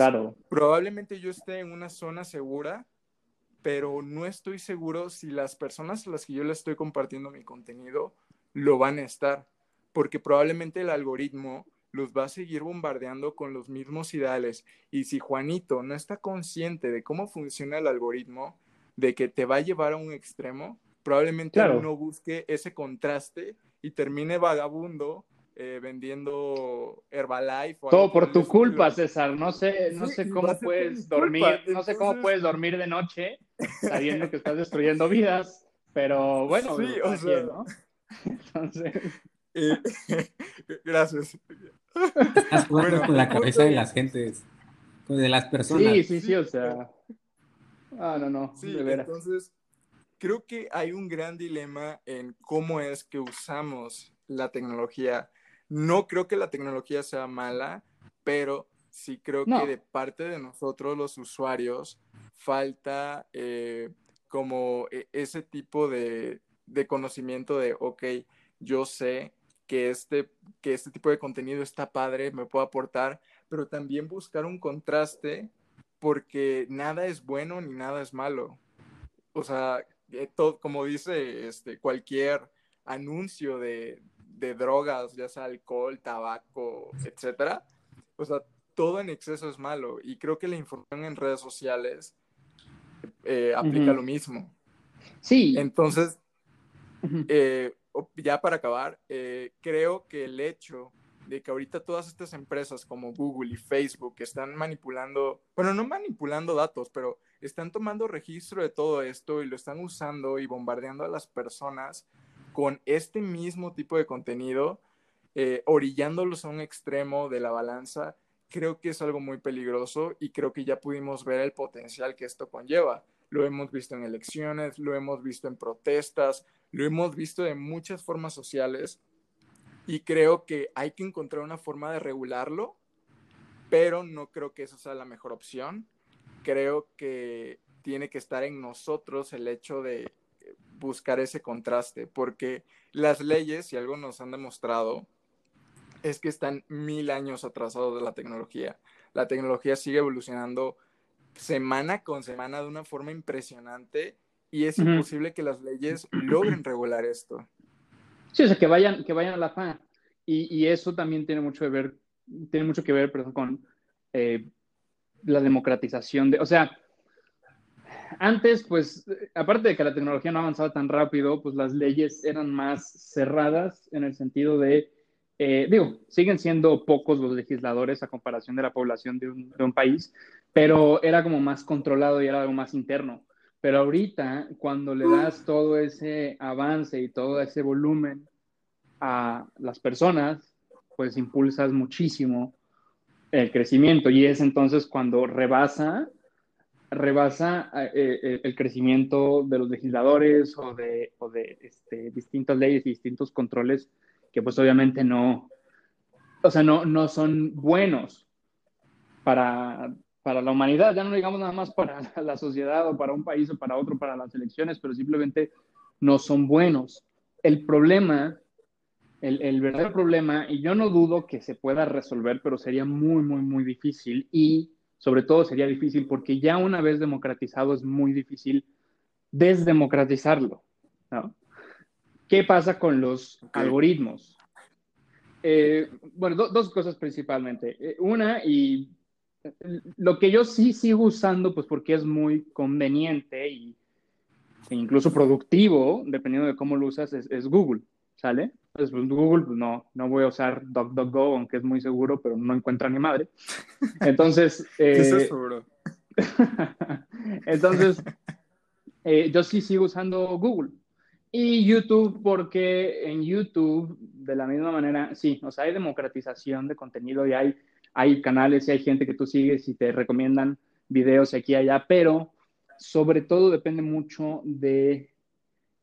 probablemente yo esté en una zona segura, pero no estoy seguro si las personas a las que yo le estoy compartiendo mi contenido lo van a estar, porque probablemente el algoritmo los va a seguir bombardeando con los mismos ideales. Y si Juanito no está consciente de cómo funciona el algoritmo, de que te va a llevar a un extremo, probablemente no busque ese contraste y termine vagabundo eh, vendiendo Herbalife. Todo por tu culpa, César. No sé, no sé cómo puedes dormir, no sé cómo puedes dormir de noche sabiendo que estás destruyendo vidas, pero bueno, sí, o sea, ¿no? Entonces... Eh, gracias. Estás jugando con la cabeza de las gentes, de las personas. Sí, sí, sí, o sea. Ah, no, no. Sí, entonces creo que hay un gran dilema en cómo es que usamos la tecnología. No creo que la tecnología sea mala, pero sí creo que de parte de nosotros los usuarios falta eh, como e, ese tipo de, de conocimiento de, ok, yo sé que este, que este tipo de contenido está padre, me puede aportar, pero también buscar un contraste porque nada es bueno ni nada es malo. O sea, eh, todo, como dice este, cualquier anuncio de, de drogas, ya sea alcohol, tabaco, etcétera, o sea, todo en exceso es malo. Y creo que la información en redes sociales eh, aplica lo mismo. Sí. Entonces, eh, ya para acabar, eh, creo que el hecho de que ahorita todas estas empresas como Google y Facebook están manipulando, bueno, no manipulando datos, pero están tomando registro de todo esto y lo están usando y bombardeando a las personas con este mismo tipo de contenido, eh, orillándolos a un extremo de la balanza, creo que es algo muy peligroso y creo que ya pudimos ver el potencial que esto conlleva. Lo hemos visto en elecciones, lo hemos visto en protestas, lo hemos visto de muchas formas sociales y creo que hay que encontrar una forma de regularlo, pero no creo que eso sea la mejor opción. Creo que tiene que estar en nosotros el hecho de buscar ese contraste, porque las leyes, si algo nos han demostrado, es que están mil años atrasados de la tecnología. La tecnología sigue evolucionando semana con semana de una forma impresionante y es imposible que las leyes logren regular esto. Sí, o sea, que vayan, que vayan a la par. Y, y, eso también tiene mucho que ver, tiene mucho que ver perdón, con eh, la democratización de, o sea, antes, pues, aparte de que la tecnología no avanzaba tan rápido, pues las leyes eran más cerradas en el sentido de, eh, digo, siguen siendo pocos los legisladores a comparación de la población de un, de un país, pero era como más controlado y era algo más interno. Pero ahorita, cuando le das todo ese avance y todo ese volumen a las personas, pues impulsas muchísimo el crecimiento y es entonces cuando rebasa, rebasa eh, eh, el crecimiento de los legisladores o de, este, distintas leyes y distintos controles que pues obviamente no, o sea, no, no son buenos para, para la humanidad, ya no digamos nada más para la sociedad o para un país o para otro, para las elecciones, pero simplemente no son buenos. El problema, el, verdadero problema, y yo no dudo que se pueda resolver, pero sería muy, muy, muy difícil y sobre todo sería difícil porque ya una vez democratizado es muy difícil desdemocratizarlo, ¿no? ¿Qué pasa con los algoritmos? Eh, bueno, dos cosas principalmente. Eh, una, y lo que yo sí sigo usando, pues porque es muy conveniente y, e incluso productivo, dependiendo de cómo lo usas, es, Google, ¿sale? Pues, pues, Google, pues no, no voy a usar DuckDuckGo, aunque es muy seguro, pero no encuentra ni madre. Entonces... Eh, seguro? Entonces, eh, yo sí sigo usando Google. Y YouTube, porque en YouTube, de la misma manera, sí, o sea, hay democratización de contenido y hay, hay canales y hay gente que tú sigues y te recomiendan videos aquí y allá, pero sobre todo depende mucho de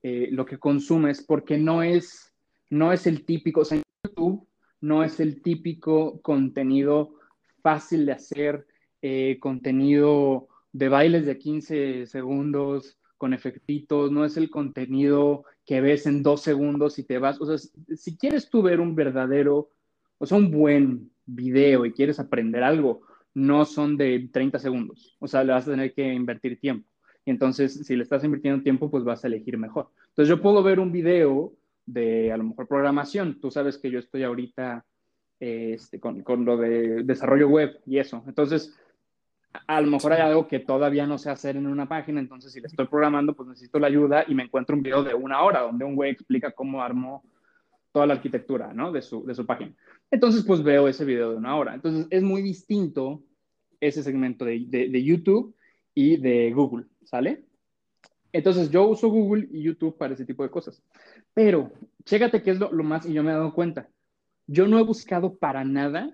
eh, lo que consumes, porque no es, no es el típico, o sea, YouTube no es el típico contenido fácil de hacer, eh, contenido de bailes de 15 segundos, con efectitos, no es el contenido que ves en dos segundos y te vas. O sea, si quieres tú ver un verdadero, o sea, un buen video y quieres aprender algo, no son de 30 segundos. O sea, le vas a tener que invertir tiempo. Y entonces, si le estás invirtiendo tiempo, pues vas a elegir mejor. Entonces, yo puedo ver un video de a lo mejor programación. Tú sabes que yo estoy ahorita este, con, con lo de desarrollo web y eso. Entonces, a lo mejor hay algo que todavía no sé hacer en una página, entonces si le estoy programando, pues necesito la ayuda y me encuentro un video de una hora donde un güey explica cómo armó toda la arquitectura, ¿no? De su, de su página. Entonces, pues veo ese video de una hora. Entonces, es muy distinto ese segmento de, de, YouTube y de Google, ¿sale? Entonces, yo uso Google y YouTube para ese tipo de cosas. Pero, chécate qué es lo, lo más, y yo me he dado cuenta. Yo no he buscado para nada,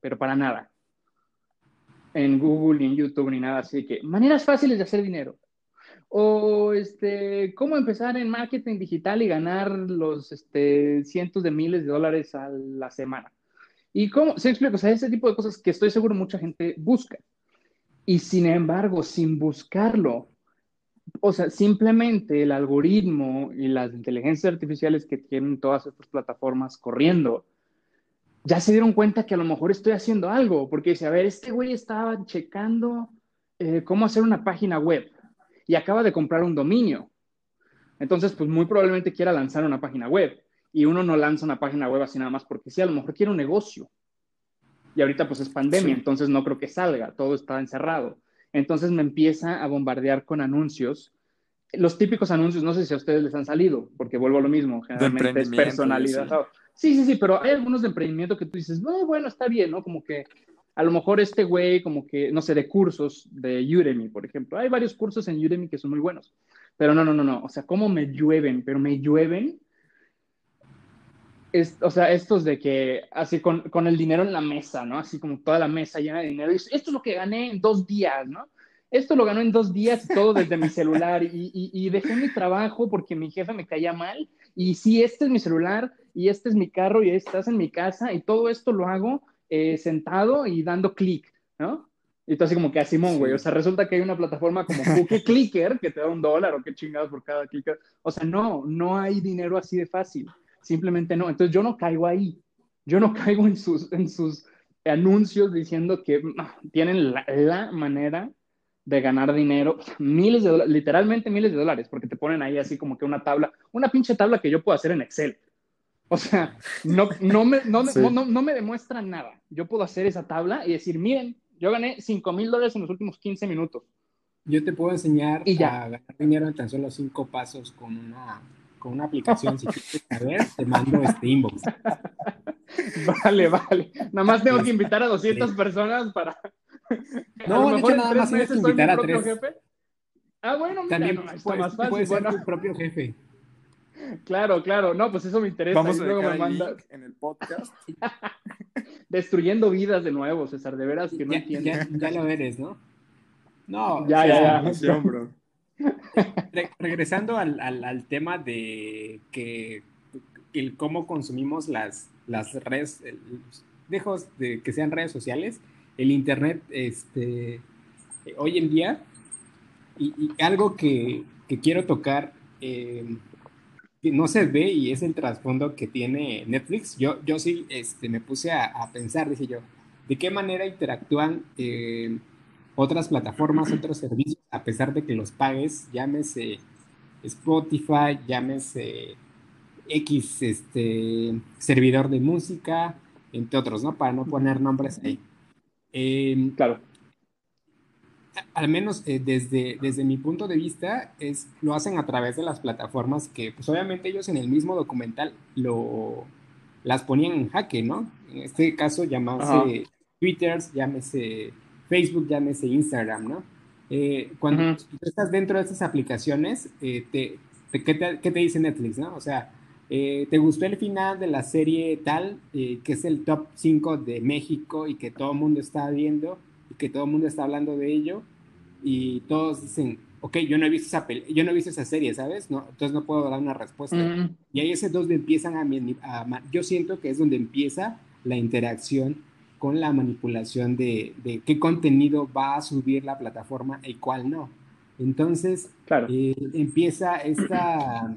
pero para nada, en Google ni en YouTube ni nada así que maneras fáciles de hacer dinero. O este, cómo empezar en marketing digital y ganar los este, cientos de miles de dólares a la semana. Y cómo, se explica, o sea, ese tipo de cosas que estoy seguro mucha gente busca. Y sin embargo, sin buscarlo, o sea, simplemente el algoritmo y las inteligencias artificiales que tienen todas estas plataformas corriendo, ya se dieron cuenta que a lo mejor estoy haciendo algo, porque dice, a ver, este güey estaba checando eh, cómo hacer una página web y acaba de comprar un dominio. Entonces, pues muy probablemente quiera lanzar una página web. Y uno no lanza una página web así nada más porque sí, a lo mejor quiere un negocio. Y ahorita pues es pandemia, entonces no creo que salga, todo está encerrado. Entonces me empieza a bombardear con anuncios. Los típicos anuncios, no sé si a ustedes les han salido, porque vuelvo a lo mismo, generalmente es personalidad. Sí, sí, sí, pero hay algunos de emprendimiento que tú dices, no, bueno, está bien, ¿no? Como que a lo mejor este güey, como que, no sé, de cursos de Udemy, por ejemplo. Hay varios cursos en Udemy que son muy buenos. Pero no, no, no, no. O sea, ¿cómo me llueven? Pero me llueven. Es, o sea, estos de que, así con, con, el dinero en la mesa, ¿no? Así como toda la mesa llena de dinero. Y esto es lo que gané en dos días, ¿no? Esto lo ganó en dos días y todo desde mi celular. Y, y, y dejé mi trabajo porque mi jefe me caía mal. Y sí, este es mi celular y este es mi carro y estás en mi casa y todo esto lo hago eh, sentado y dando clic, ¿no? Y tú así como que a Simón, güey, o sea, resulta que hay una plataforma como Cookie Clicker que te da un dólar o qué chingados por cada clicker. O sea, no, no hay dinero así de fácil, simplemente no. Entonces yo no caigo ahí, yo no caigo en sus, en sus anuncios diciendo que tienen la, la manera de ganar dinero, miles de dólares, literalmente miles de dólares, porque te ponen ahí así como que una tabla, una pinche tabla que yo puedo hacer en Excel. O sea, no, no, me, no, no, me demuestran nada. Yo puedo hacer esa tabla y decir, miren, yo gané 5 mil dólares en los últimos 15 minutos. Yo te puedo enseñar a ganar dinero en tan solo 5 pasos con una, con una aplicación. si quieres saber, te mando este inbox. Vale, vale. Nada más tengo que invitar a 200 personas para... No, de hecho, nada más tienes que invitar a tres. Jefe. Ah, bueno, mira, También no, está más fácil. Puedes ser tu propio jefe. Claro, claro. No, pues eso me interesa. Vamos a luego me manda... en el podcast. Destruyendo vidas de nuevo, César, de veras que no entiendo. Ya, ya, lo eres, ¿no? No. Ya, ya, ya. bro. Regresando al, tema de que el cómo consumimos las, las redes, lejos de que sean redes sociales, el internet, este, hoy en día, y, algo que, que, quiero tocar, eh, no se ve y es el trasfondo que tiene Netflix. Yo, yo sí este, me puse a, pensar, dije yo, ¿de qué manera interactúan eh, otras plataformas, otros servicios, a pesar de que los pagues, llámese Spotify, llámese X este, servidor de música, entre otros, ¿no? Para no poner nombres ahí. Em, claro. Al menos eh, desde, desde mi punto de vista, es, lo hacen a través de las plataformas que, pues obviamente ellos en el mismo documental lo, las ponían en jaque, ¿no? En este caso, llámese Twitter, llámese Facebook, llámese Instagram, ¿no? Eh, cuando estás dentro de estas aplicaciones, eh, te, ¿qué, te, dice Netflix, no? O sea, eh, ¿te gustó el final de la serie tal, que es el top 5 de México y que todo el mundo está viendo y que todo el mundo está hablando de ello? Y todos dicen, ok, yo no he visto esa, yo no he visto esa serie, ¿sabes? No, entonces no puedo dar una respuesta. Y ahí es donde empiezan a, a, Yo siento que es donde empieza la interacción con la manipulación de, qué contenido va a subir la plataforma y cuál no. Entonces, eh, empieza esta,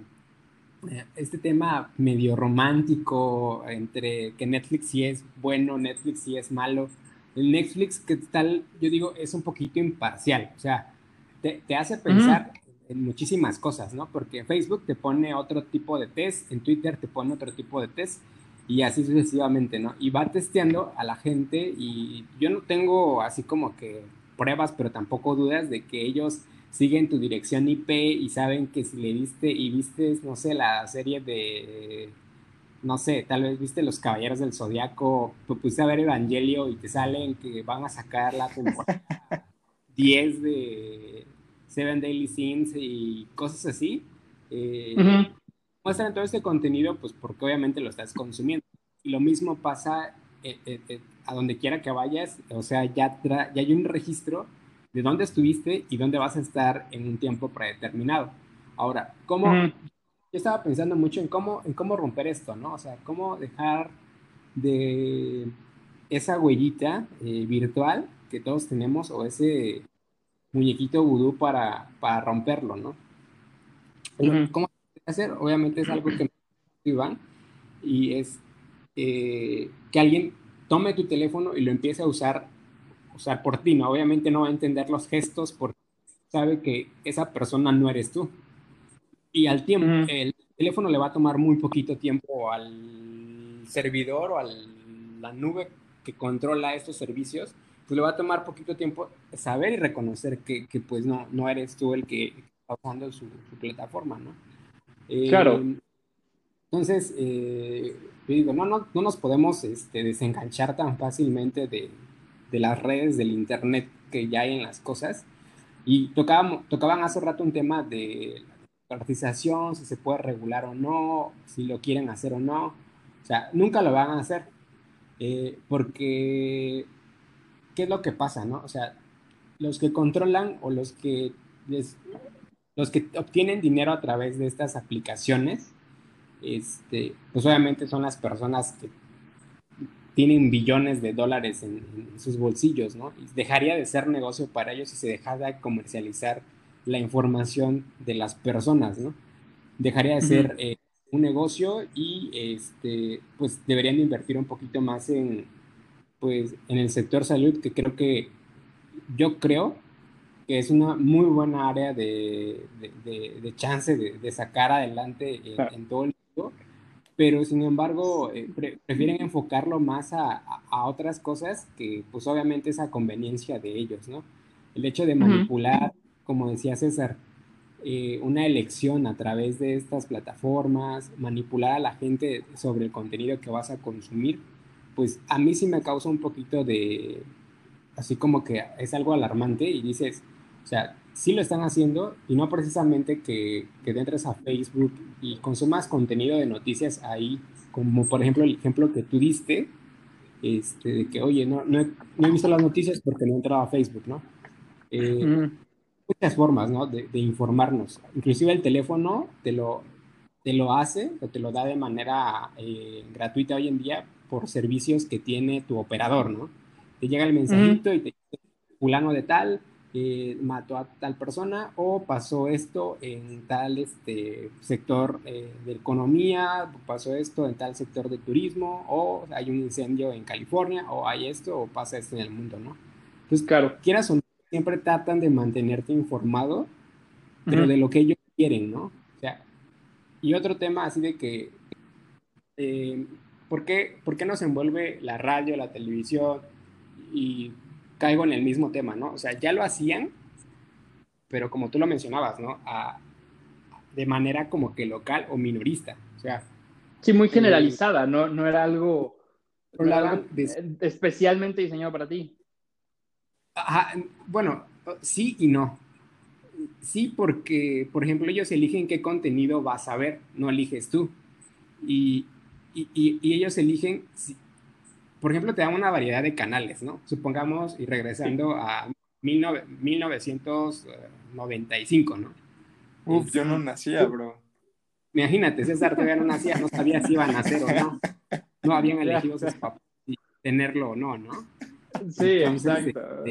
eh, este tema medio romántico entre que Netflix sí es bueno, Netflix sí es malo. El Netflix, que tal, yo digo, es un poquito imparcial, o sea, te, hace pensar en muchísimas cosas, ¿no? Porque Facebook te pone otro tipo de test, en Twitter te pone otro tipo de test, y así sucesivamente, ¿no? Y va testeando a la gente y yo no tengo así como que pruebas, pero tampoco dudas de que ellos siguen tu dirección IP y saben que si le viste y viste, no sé, la serie de, no sé, tal vez viste Los Caballeros del Zodiaco, te puse a ver Evangelio y te salen que van a sacar la temporada 10 de Seven Daily Sins y cosas así. Eh, muestran todo este contenido, pues porque obviamente lo estás consumiendo. Y lo mismo pasa eh, eh, eh, a donde quiera que vayas, o sea, ya, ya hay un registro de dónde estuviste y dónde vas a estar en un tiempo predeterminado. Ahora, ¿cómo? Yo estaba pensando mucho en cómo, en cómo romper esto, ¿no? O sea, cómo dejar de esa huellita virtual que todos tenemos o ese muñequito vudú para, para romperlo, ¿no? ¿Cómo hacer, obviamente es algo que me y es eh, que alguien tome tu teléfono y lo empiece a usar, usar por ti, ¿no? Obviamente no va a entender los gestos porque sabe que esa persona no eres tú. Y al tiempo, el teléfono le va a tomar muy poquito tiempo al servidor o a la nube que controla estos servicios, pues le va a tomar poquito tiempo saber y reconocer que, que pues no, no eres tú el que está usando su, su plataforma, ¿no? Claro. Eh, entonces, eh, digo, no, no, no, nos podemos este, desenganchar tan fácilmente de, de, las redes del Internet que ya hay en las cosas. Y tocaban, tocaban hace rato un tema de la autorización, si se puede regular o no, si lo quieren hacer o no. O sea, nunca lo van a hacer. Eh, porque, ¿qué es lo que pasa, no? O sea, los que controlan o los que les los que obtienen dinero a través de estas aplicaciones, este, pues obviamente son las personas que tienen billones de dólares en, sus bolsillos, ¿no? Y dejaría de ser negocio para ellos si se dejara de comercializar la información de las personas, ¿no? Dejaría de ser eh, un negocio y, este, pues deberían de invertir un poquito más en, pues, en el sector salud, que creo que, yo creo que es una muy buena área de, de, chance de, sacar adelante en, todo el mundo, pero sin embargo eh, prefieren enfocarlo más a, a, otras cosas que pues obviamente es a conveniencia de ellos, ¿no? El hecho de manipular, como decía César, eh, una elección a través de estas plataformas, manipular a la gente sobre el contenido que vas a consumir, pues a mí sí me causa un poquito de, así como que es algo alarmante y dices, o sea, sí lo están haciendo y no precisamente que, que entres a Facebook y consumas contenido de noticias ahí, como por ejemplo el ejemplo que tú diste, este, de que, oye, no, no, he, no he visto las noticias porque no he entrado a Facebook, ¿no? Eh, muchas formas, ¿no? De, de, informarnos. Inclusive el teléfono te lo, te lo hace o te lo da de manera eh, gratuita hoy en día por servicios que tiene tu operador, ¿no? Te llega el mensajito y te dice, fulano de tal, eh, mató a tal persona o pasó esto en tal este, sector eh, de economía, pasó esto en tal sector de turismo o hay un incendio en California o hay esto o pasa esto en el mundo, ¿no? Entonces, claro, quieras o no, siempre tratan de mantenerte informado, pero de lo que ellos quieren, ¿no? O sea, y otro tema así de que eh, ¿por, qué, ¿por qué nos envuelve la radio, la televisión? Y caigo en el mismo tema, ¿no? O sea, ya lo hacían, pero como tú lo mencionabas, ¿no? de manera como que local o minorista. O sea. Sí, muy generalizada, no, no era algo, especialmente diseñado para ti. bueno, sí y no. Sí, porque, por ejemplo, ellos eligen qué contenido vas a ver, no eliges tú. Y, ellos eligen, por ejemplo, te dan una variedad de canales, ¿no? Supongamos, y regresando a 1995, ¿no? Uf, yo no nacía, bro. Imagínate, César todavía no nacía, no sabía si iba a nacer o no. No habían elegido sus papás si tenerlo o no, ¿no? Sí, exacto.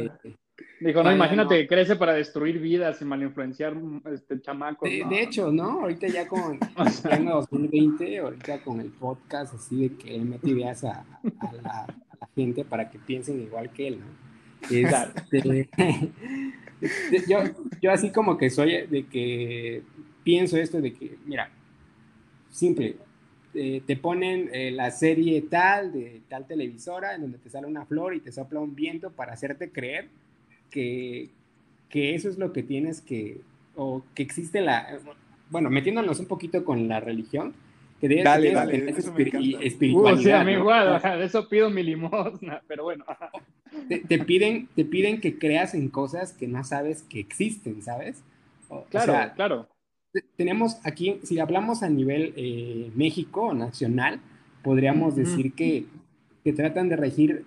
Dijo, no, imagínate, crece para destruir vidas y mal influenciar este chamaco. De, hecho, ¿no? Ahorita ya con en 2020, ahorita con el podcast así de que él mete ideas a, la, gente para que piensen igual que él, ¿no? Este, yo, yo así como que soy de que pienso esto de que, mira, simple, eh, te ponen eh, la serie tal de tal televisora en donde te sale una flor y te sopla un viento para hacerte creer que, que eso es lo que tienes que, o que existe la, bueno, metiéndonos un poquito con la religión, que debe dale, dale, eso espiritualidad. o sea, igual, de eso pido mi limosna, pero bueno. Te, piden, te piden que creas en cosas que no sabes que existen, ¿sabes? claro, claro. Tenemos aquí, si hablamos a nivel eh, México nacional, podríamos decir que, que tratan de regir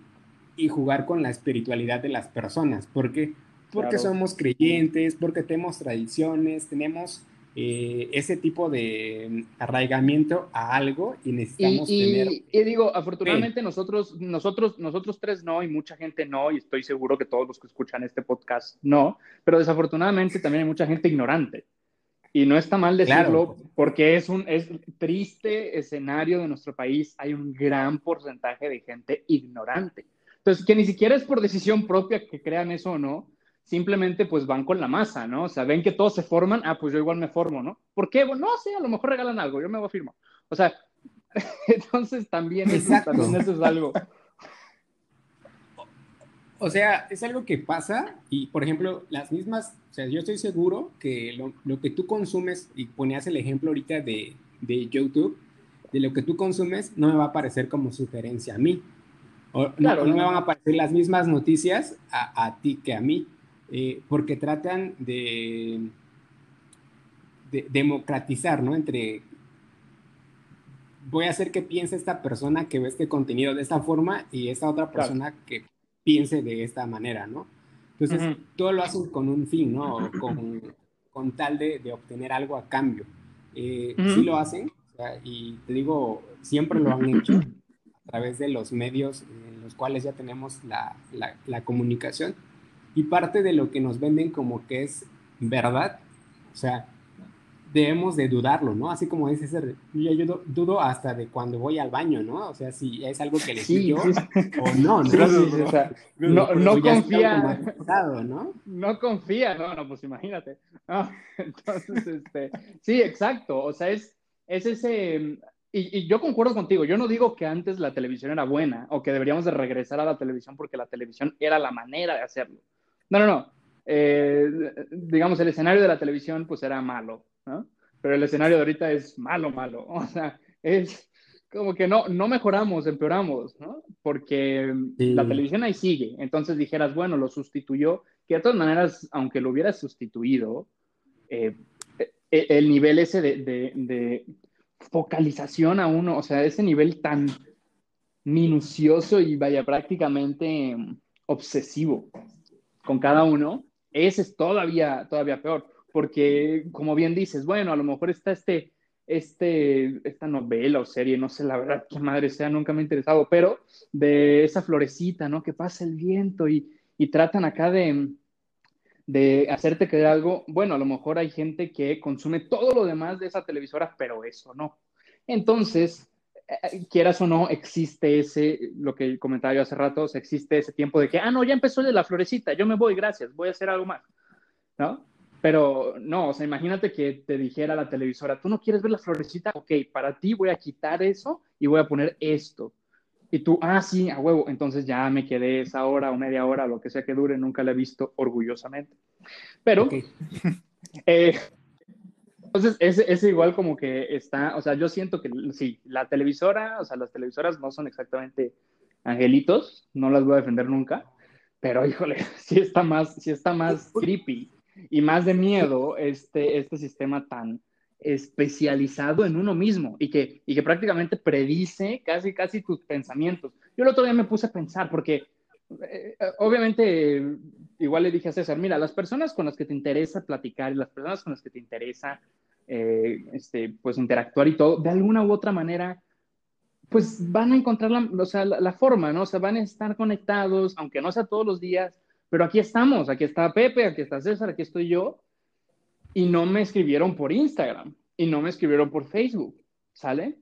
y jugar con la espiritualidad de las personas. ¿Por qué? Porque somos creyentes, porque tenemos tradiciones, tenemos eh, ese tipo de arraigamiento a algo y necesitamos tener... Y digo, afortunadamente nosotros, nosotros, nosotros tres no y mucha gente no, y estoy seguro que todos los que escuchan este podcast no, pero desafortunadamente también hay mucha gente ignorante. Y no está mal decirlo porque es un es triste escenario de nuestro país. Hay un gran porcentaje de gente ignorante. Entonces, que ni siquiera es por decisión propia que crean eso o no, simplemente pues van con la masa, ¿no? O sea, ven que todos se forman, ah, pues yo igual me formo, ¿no? ¿Por qué? Bueno, no sé, a lo mejor regalan algo, yo me voy a firmar. O sea, entonces también eso, también eso es algo. O sea, es algo que pasa y, por ejemplo, las mismas, o sea, yo estoy seguro que lo, lo que tú consumes, y ponías el ejemplo ahorita de, de, YouTube, de lo que tú consumes no me va a parecer como sugerencia a mí. O, claro, no, me van a aparecer las mismas noticias a, a ti que a mí. Eh, porque tratan de, democratizar, ¿no? Entre voy a hacer que piense esta persona que ve este contenido de esta forma y esta otra persona que piense de esta manera, ¿no? Entonces, todo lo hacen con un fin, ¿no? Con, con tal de, de, obtener algo a cambio. Eh, Sí lo hacen, y te digo, siempre lo han hecho a través de los medios en los cuales ya tenemos la, la, la comunicación y parte de lo que nos venden como que es verdad, o sea, debemos de dudarlo, ¿no? Así como dice ese, yo, dudo hasta de cuando voy al baño, ¿no? O sea, si es algo que le sí, yo o no, ¿no? o sea, no, no confía, ¿no? No confía, no, no, pues imagínate. entonces, este, sí, exacto, o sea, es, es ese, y, y, yo concuerdo contigo, yo no digo que antes la televisión era buena o que deberíamos de regresar a la televisión porque la televisión era la manera de hacerlo. No, no, no. Eh, digamos, el escenario de la televisión pues era malo, ¿no? Pero el escenario de ahorita es malo, malo. O sea, es como que no, no mejoramos, empeoramos, ¿no? Porque la televisión ahí sigue. Entonces dijeras, bueno, lo sustituyó, que de todas maneras, aunque lo hubiera sustituido, eh, e, e, el nivel ese de, de, de, focalización a uno, o sea, ese nivel tan minucioso y vaya prácticamente obsesivo con cada uno, ese es todavía, todavía peor, porque como bien dices, bueno, a lo mejor está este, este, esta novela o serie, no sé la verdad qué madre sea, nunca me ha interesado, pero de esa florecita, ¿no? Que pasa el viento y, y tratan acá de, de hacerte creer algo, bueno, a lo mejor hay gente que consume todo lo demás de esa televisora, pero eso no. Entonces, eh, quieras o no, existe ese, lo que comentaba yo hace rato, existe ese tiempo de que, ah, no, ya empezó de la florecita, yo me voy, gracias, voy a hacer algo más, ¿no? Pero no, o sea, imagínate que te dijera la televisora, tú no quieres ver la florecita, ok, para ti voy a quitar eso y voy a poner esto. Y tú, ah, sí, a huevo. Entonces ya me quedé esa hora o media hora, lo que sea que dure, nunca la he visto orgullosamente. Pero, eh, entonces, ese, ese, igual como que está, o sea, yo siento que sí, la televisora, o sea, las televisoras no son exactamente angelitos, no las voy a defender nunca, pero híjole, sí está más, sí está más creepy y más de miedo este, este sistema tan especializado en uno mismo y que, y que prácticamente predice casi, casi tus pensamientos. Yo el otro día me puse a pensar porque eh, obviamente igual le dije a César, mira, las personas con las que te interesa platicar y las personas con las que te interesa eh, este, pues interactuar y todo, de alguna u otra manera, pues van a encontrar la, o sea, la, forma, ¿no? O van a estar conectados, aunque no sea todos los días, pero aquí estamos, aquí está Pepe, aquí está César, aquí estoy yo, y no me escribieron por Instagram, y no me escribieron por Facebook, ¿sale?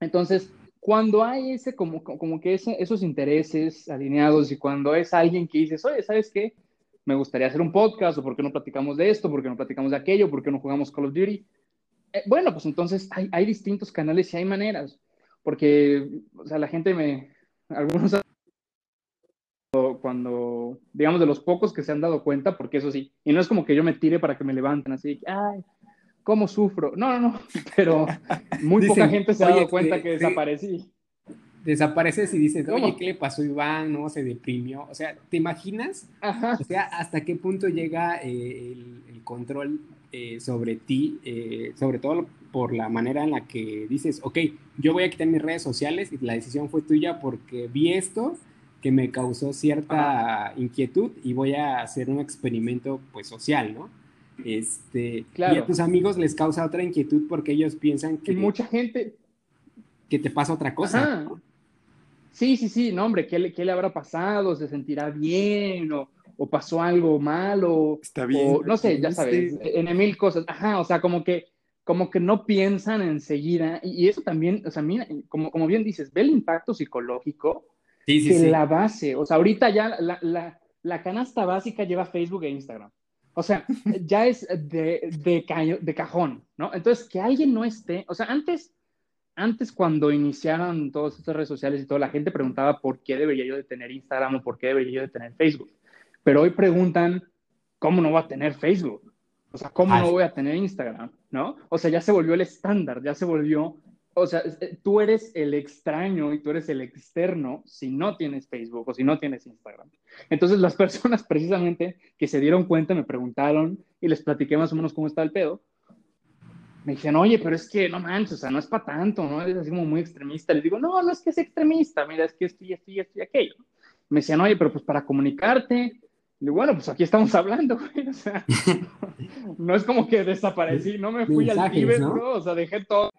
Entonces, cuando hay ese, como, como que ese, esos intereses alineados y cuando es alguien que dices, oye, ¿sabes qué? Me gustaría hacer un podcast, o por qué no platicamos de esto, por qué no platicamos de aquello, por qué no jugamos Call of Duty. Eh, bueno, pues entonces hay, hay distintos canales y hay maneras porque, o sea, la gente me, algunos cuando, digamos, de los pocos que se han dado cuenta, porque eso sí, y no es como que yo me tire para que me levanten así, ay, ¿cómo sufro? No, no, no, pero muy poca gente se ha dado cuenta que desaparecí. Desapareces y dices, oye, ¿qué le pasó a Iván? No, se deprimió. O sea, ¿te imaginas? Ajá. O sea, ¿hasta qué punto llega eh, el, el, control eh, sobre ti, eh, sobre todo por la manera en la que dices, ok, yo voy a quitar mis redes sociales y la decisión fue tuya porque vi esto que me causó cierta inquietud y voy a hacer un experimento pues social, ¿no? Este, claro. Y a tus amigos les causa otra inquietud porque ellos piensan que... mucha gente... Que te pasa otra cosa. Sí, sí, sí, no, hombre, ¿qué le, ¿qué le, habrá pasado? ¿Se sentirá bien? ¿O, o pasó algo malo? Está bien. O, no sé, ya sabes, en mil cosas. Ajá, o sea, como que como que no piensan enseguida, y, eso también, o sea, mira, como, como bien dices, ve el impacto psicológico sí, sí, que la base, o sea, ahorita ya la, la, la, canasta básica lleva Facebook e Instagram. O sea, ya es de, de, de cajón, ¿no? Entonces, que alguien no esté, o sea, antes, antes cuando iniciaron todas estas redes sociales y toda la gente preguntaba por qué debería yo de tener Instagram o por qué debería yo de tener Facebook. Pero hoy preguntan, ¿cómo no va a tener Facebook? O sea, ¿cómo no voy a tener Instagram? ¿No? O sea, ya se volvió el estándar, ya se volvió, o sea, eh, tú eres el extraño y tú eres el externo si no tienes Facebook o si no tienes Instagram. Entonces las personas precisamente que se dieron cuenta me preguntaron y les platiqué más o menos cómo está el pedo. Me dicen, oye, pero es que no manches, o sea, no es para tanto, ¿no? Es así como muy extremista. Les digo, no, no es que es extremista, mira, es que esto y esto y esto y aquello. Me decían, oye, pero pues para comunicarte, y bueno, pues aquí estamos hablando, güey. O sea, no es como que desaparecí, no me fui al Tíbet, ¿no? O sea, dejé todo.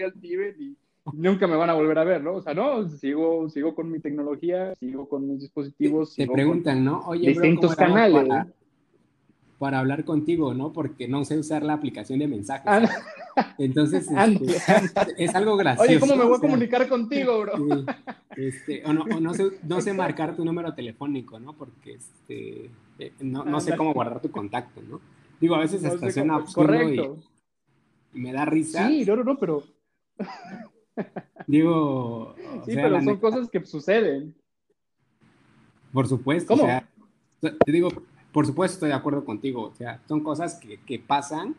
Fui al Tíbet y nunca me van a volver a ver, ¿no? O sea, no, sigo, sigo con mi tecnología, sigo con mis dispositivos. Te preguntan, ¿no? Oye, distintos canales para hablar contigo, ¿no? Porque no sé usar la aplicación de mensajes. Ah, Entonces, este, es algo gracioso. Oye, ¿cómo me voy a comunicar contigo, bro? Este, o no, o no, sé, no sé marcar tu número telefónico, ¿no? Porque este, eh, no, no sé cómo guardar tu contacto, ¿no? Digo, a veces hasta suena. Y, me da risa. Sí, no, no, no, pero... Digo... Sí, pero son cosas que suceden. Por supuesto. ¿Cómo? O sea, te digo, por supuesto estoy de acuerdo contigo, o sea, son cosas que, que pasan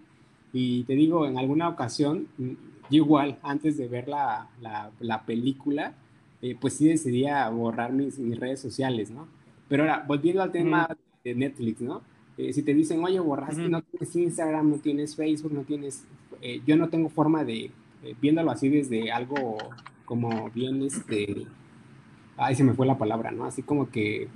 y te digo, en alguna ocasión, yo igual, antes de ver la, la, la película, eh, pues sí decidía borrar mis, mis, redes sociales, ¿no? Pero ahora, volviendo al tema de Netflix, ¿no? Eh, si te dicen, oye, borraste, no tienes Instagram, no tienes Facebook, no tienes... Eh, yo no tengo forma de, viéndolo así desde algo como bien, este... Ay, se me fue la palabra, ¿no? Así como que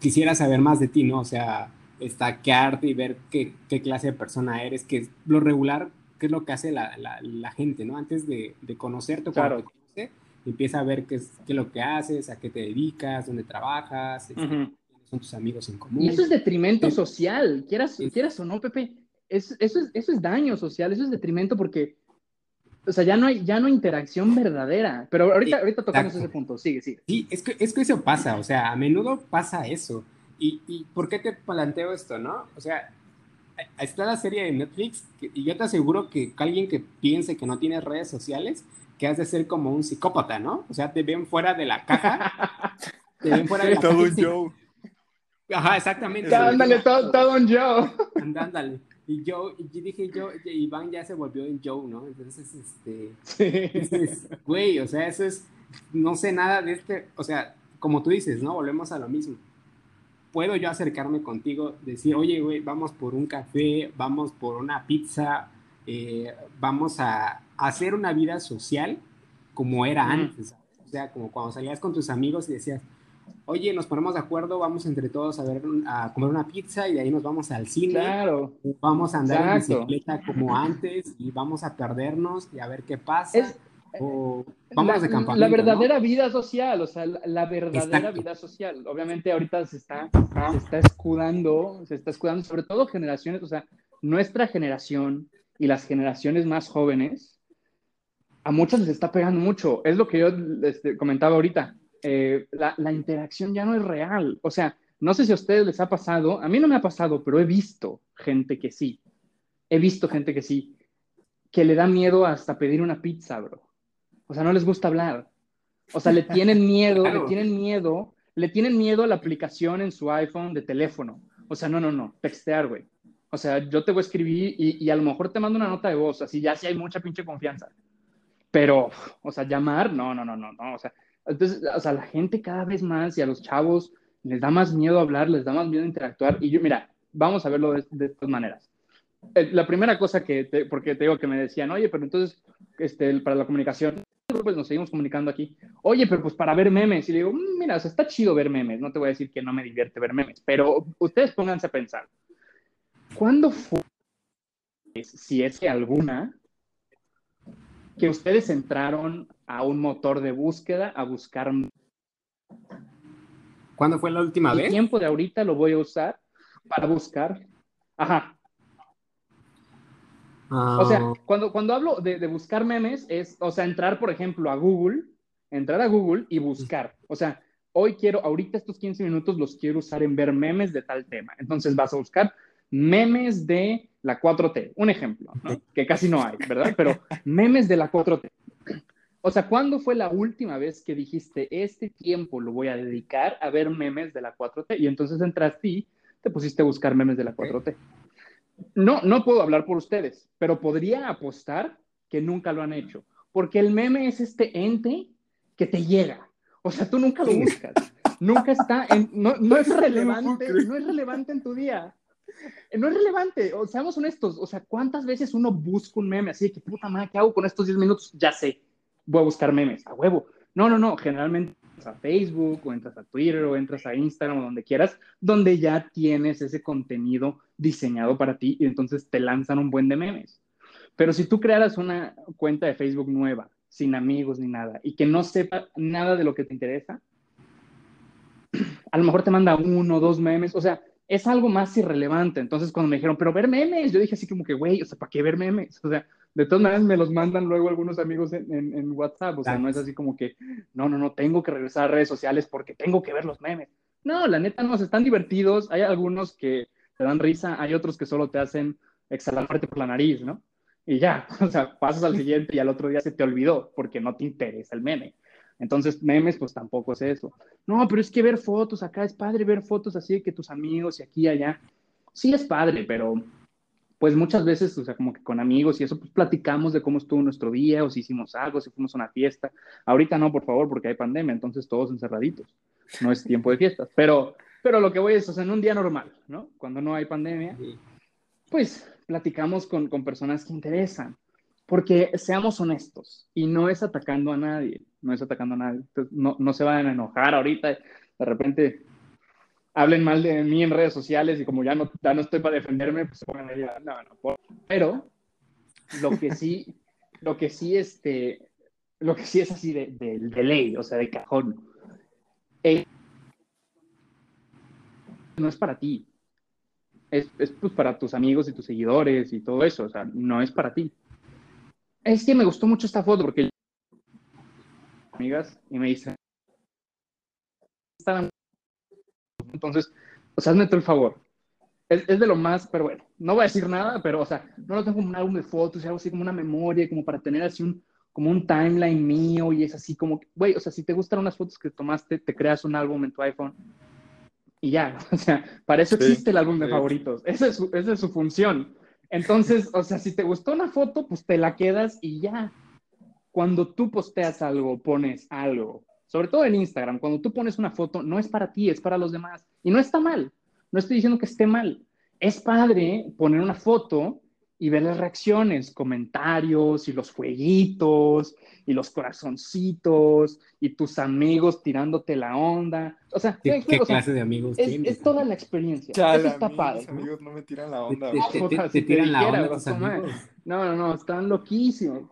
quisiera saber más de ti, ¿no? O sea, estaquearte y ver qué, qué, clase de persona eres, que es lo regular, qué es lo que hace la, la, gente, ¿no? Antes de, de conocerte, cuando te conoce, empieza a ver qué es, qué lo que haces, a qué te dedicas, dónde trabajas, este, son tus amigos en común. Y eso es detrimento social, quieras, quieras o no, Pepe. eso, es, eso es daño social, eso es detrimento porque o sea, ya no hay, ya no interacción verdadera. Pero ahorita, ahorita tocamos ese punto. Sigue, sigue. Sí, es que, es que eso pasa. O sea, a menudo pasa eso. ¿Y, ¿Y por qué te planteo esto, no? O sea, está la serie de Netflix y yo te aseguro que alguien que piense que no tiene redes sociales, que has de ser como un psicópata, ¿no? O sea, te ven fuera de la caja. te ven fuera de la Todo caja. un show. Ajá, exactamente. Ándale, todo, todo un Joe. Ándale. Y yo, y dije yo, Iván ya se volvió en Joe, ¿no? Entonces, este, Sí. dices, güey, o sea, eso es, no sé nada de este, o sea, como tú dices, ¿no? Volvemos a lo mismo. Puedo yo acercarme contigo, decir, oye, güey, vamos por un café, vamos por una pizza, eh, vamos a hacer una vida social como era Ujú. antes, ¿sabes? O sea, como cuando salías con tus amigos y decías, oye, nos ponemos de acuerdo, vamos entre todos a, ver, a comer una pizza y de ahí nos vamos al cine. Claro. Vamos a andar Exacto. en bicicleta como antes y vamos a perdernos y a ver qué pasa. Es- o vámonos la, de campamento. la ¿no? verdadera vida social, o sea, la, la verdadera Exacto. vida social. Obviamente ahorita se está, se está escudando, se está escudando, sobre todo generaciones, o sea, nuestra generación y las generaciones más jóvenes, a muchas les está pegando mucho. Es lo que yo este, comentaba ahorita. Eh, la, la interacción ya no es real. O sea, no sé si a ustedes les ha pasado, a mí no me ha pasado, pero he visto gente que sí. He visto gente que sí, que le da miedo hasta pedir una pizza, bro. O sea, no les gusta hablar. O sea, le tienen miedo, Claro. le tienen miedo, le tienen miedo a la aplicación en su iPhone de teléfono. O sea, no, no, no, textear, güey. O sea, yo te voy a escribir y, y a lo mejor te mando una nota de voz, así ya sí hay mucha pinche confianza. Pero, o sea, llamar, no, no, no, no, no. O sea, entonces, o sea, la gente cada vez más y a los chavos les da más miedo hablar, les da más miedo interactuar. Y yo, mira, vamos a verlo de, de estas maneras. Eh, La primera cosa que, te- porque te digo que me decían, oye, pero entonces, este, para la comunicación, pues nos seguimos comunicando aquí. Oye, pero pues para ver memes. Y le digo, "Mm, mira, o sea, está chido ver memes. No te voy a decir que no me divierte ver memes, pero ustedes pónganse a pensar. ¿Cuándo fue, si es que alguna, que ustedes entraron a un motor de búsqueda a buscar ¿Cuándo fue la última el vez? tiempo de ahorita lo voy a usar para buscar. Ajá. Ah, O sea, cuando, cuando hablo de, de buscar memes, es, o sea, entrar, por ejemplo, a Google, entrar a Google y buscar. O sea, hoy quiero, ahorita estos 15 minutos los quiero usar en ver memes de tal tema. Entonces vas a buscar memes de la 4T, un ejemplo, ¿no? que casi no hay, ¿verdad? Pero memes de la 4T. O sea, ¿cuándo fue la última vez que dijiste, este tiempo lo voy a dedicar a ver memes de la 4T? Y entonces entraste y te pusiste a buscar memes de la 4T. No, no puedo hablar por ustedes, pero podría apostar que nunca lo han hecho, porque el meme es este ente que te llega. O sea, tú nunca lo buscas, nunca está, en, no, no es relevante, no es relevante en tu día. No es relevante, o seamos honestos, o sea, ¿cuántas veces uno busca un meme así de que puta madre, ¿qué hago con estos 10 minutos? Ya sé, voy a buscar memes, a huevo. No, no, no, generalmente entras a Facebook o entras a Twitter o entras a Instagram o donde quieras, donde ya tienes ese contenido diseñado para ti y entonces te lanzan un buen de memes. Pero si tú crearas una cuenta de Facebook nueva, sin amigos ni nada, y que no sepa nada de lo que te interesa, a lo mejor te manda uno o dos memes, o sea, es algo más irrelevante. Entonces, cuando me dijeron, pero ver memes, yo dije así como que, güey, o sea, ¿para qué ver memes? O sea, de todas maneras me los mandan luego algunos amigos en, en, en WhatsApp, o sea, no es así como que, no, no, no, tengo que regresar a redes sociales porque tengo que ver los memes. No, la neta no, están divertidos, hay algunos que te dan risa, hay otros que solo te hacen exhalar fuerte por la nariz, ¿no? Y ya, o sea, pasas al siguiente y al otro día se te olvidó porque no te interesa el meme. Entonces, memes, pues tampoco es eso. No, pero es que ver fotos acá es padre, ver fotos así de que tus amigos y aquí y allá. Sí es padre, pero pues muchas veces, o sea, como que con amigos y eso, pues platicamos de cómo estuvo nuestro día o si hicimos algo, si fuimos a una fiesta. Ahorita no, por favor, porque hay pandemia, entonces todos encerraditos. No es tiempo de fiestas. Pero, pero lo que voy es, o sea, en un día normal, ¿no? Cuando no hay pandemia, pues platicamos con, con personas que interesan. Porque seamos honestos, y no es atacando a nadie, no es atacando a nadie. Entonces, no, no se vayan a enojar ahorita, de repente hablen mal de mí en redes sociales y como ya no, ya no estoy para defenderme, pues pongan ahí, no, no, pero lo que sí, lo que sí, este, lo que sí es así de, de, de ley, o sea, de cajón, no es para ti, es, es pues, para tus amigos y tus seguidores y todo eso, o sea, no es para ti. Es que me gustó mucho esta foto porque amigas y me dicen, estaban entonces, o sea, hazme tú el favor. es, es, de lo más, pero bueno, no voy a decir nada, pero, o sea, no lo tengo como un álbum de fotos, algo así como una memoria, como para tener así un, como un timeline mío y es así como, güey, o sea, si te gustan unas fotos que tomaste, te creas un álbum en tu iPhone y ya, o sea, para eso existe el álbum de favoritos, esa es, su, esa es su función. Entonces, o sea, si te gustó una foto, pues te la quedas y ya. Cuando tú posteas algo, pones algo, sobre todo en Instagram, cuando tú pones una foto, no es para ti, es para los demás. Y no está mal, no estoy diciendo que esté mal. Es padre poner una foto y ver las reacciones, comentarios y los fueguitos y los corazoncitos y tus amigos tirándote la onda. O sea, ¿qué, ¿qué, clase de amigos es, tienes? Es toda la experiencia. Chale, Eso está a mí padre. Mis amigos no me tiran la onda. Te, te, te, te tiran la onda. No, no, no, están loquísimos.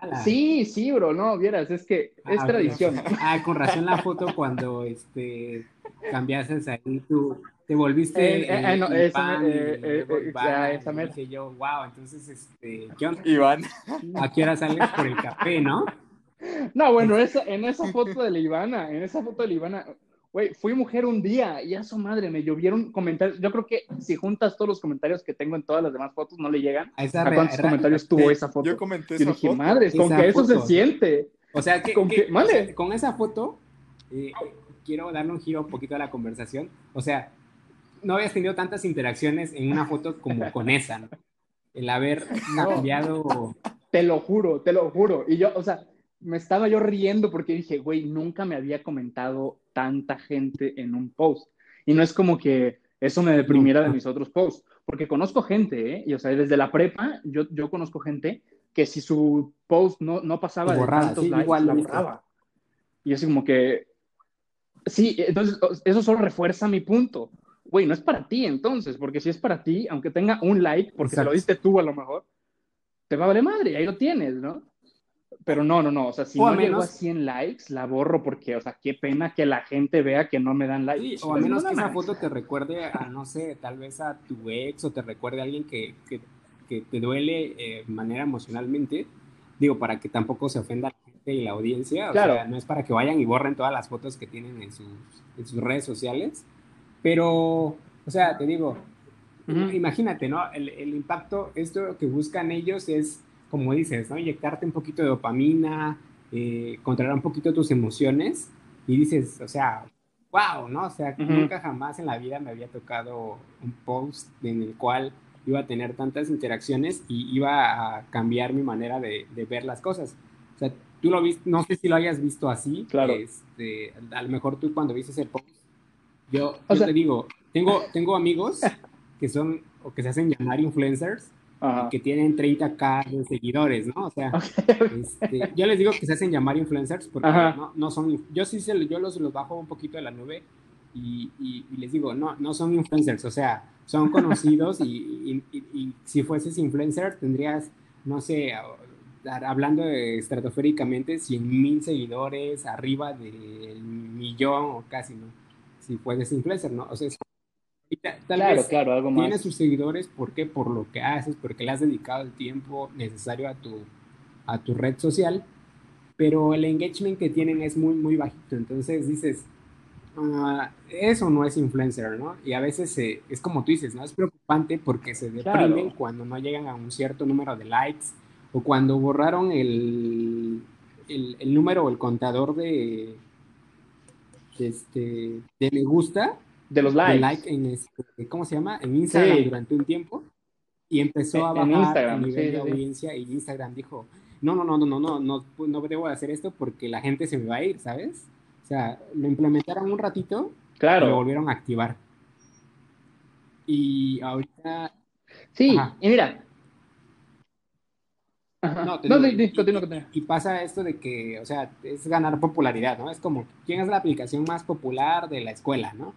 Ala. Sí, sí, bro, no, vieras, es que Ah, es tradición. Ah, con razón la foto cuando este cambiaste ahí tú te volviste Eh, eh, eh, no, esa me- eh, esa dije yo, wow, entonces este, ¿qué onda? Iván. ¿A qué hora sales por el café, no? No, bueno, esa, en esa foto de la Ivana, en esa foto de la Ivana, güey, fui mujer un día y a su madre me llovieron comentarios. Yo creo que si juntas todos los comentarios que tengo en todas las demás fotos, no le llegan. A esa ¿A cuántos comentarios tuvo esa foto? Yo comenté esa dije, foto. madres, con Esa que eso foto. se siente. O sea, que, Con que- que- sea, con esa foto, eh, quiero darle un giro un poquito a la conversación. O sea, no habías tenido tantas interacciones en una foto como con esa, ¿no? El haber cambiado. Te lo juro, te lo juro. Y yo, o sea, me estaba yo riendo porque dije, güey, nunca me había comentado tanta gente en un post. Y no es como que eso me deprimiera de mis otros posts, porque conozco gente, ¿eh? Y o sea, desde la prepa, yo, yo conozco gente que si su post no, no pasaba de Borrada, tantos sí, likes, igual la borraba. Y así como que, sí, entonces eso solo refuerza mi punto. Güey, no es para ti entonces, porque si es para ti, aunque tenga un like, porque se lo diste tú a lo mejor, te va a valer madre, ahí lo tienes, ¿no? Pero no, no, no, o sea, si O no menos- a 100 likes, la borro porque, o sea, qué pena que la gente vea que no me dan likes. Sí, o a Pues, menos no que esa foto te recuerde a, no sé, tal vez a tu ex o te recuerde a alguien que, que, que te duele eh, de manera emocionalmente. Digo, para que tampoco se ofenda la gente y la audiencia. O Claro. sea, no es para que vayan y borren todas las fotos que tienen en sus, en sus redes sociales. Pero, o sea, te digo, Ujú. imagínate, ¿no? El, el impacto, esto que buscan ellos es, como dices, ¿no? Inyectarte un poquito de dopamina, eh, controlar un poquito tus emociones y dices, o sea, wow, ¿no? O sea, Ujú. nunca jamás en la vida me había tocado un post en el cual iba a tener tantas interacciones y iba a cambiar mi manera de, de ver las cosas. O sea, tú lo viste, no sé si lo hayas visto así. Claro. Este, a lo mejor tú cuando viste ese post, yo, yo sea- te digo, tengo, tengo amigos que son o que se hacen llamar influencers Ajá. que tienen 30k de seguidores, ¿no? O sea, este, yo les digo que se hacen llamar influencers porque no, no son, yo sí se, yo los, los bajo un poquito de la nube y, y- y les digo, no, no son influencers, o sea, son conocidos y, y- si fueses influencer tendrías, no sé, hablando de estratosféricamente, 100 mil seguidores, arriba del millón o casi, ¿no? Si fueses influencer, ¿no? O sea, tal Claro, vez claro, algo tienes sus seguidores, ¿por qué? Por lo que haces, porque le has dedicado el tiempo necesario a tu, a tu red social, pero el engagement que tienen es muy, muy bajito. Entonces dices, ah, eso no es influencer, ¿no? Y a veces es como tú dices, ¿no? Es preocupante porque se deprimen Claro. cuando no llegan a un cierto número de likes o cuando borraron el, el, el número o el contador de, de este, de me gusta De los de likes. like en este, ¿cómo se llama? En Instagram Sí. durante un tiempo y empezó a En- en bajar Instagram, el nivel sí, de sí, sí. audiencia y Instagram dijo, no, no, no, no, no, no, no, no debo de hacer esto porque la gente se me va a ir, ¿sabes? O sea, lo implementaron un ratito y lo Claro. volvieron a activar. Y ahorita, Sí, Ajá. y mira. No, te No, di, y- continúa, y- continúa. y pasa esto de que, o sea, es ganar popularidad, ¿no? Es como, ¿quién es la aplicación más popular de la escuela, ¿no?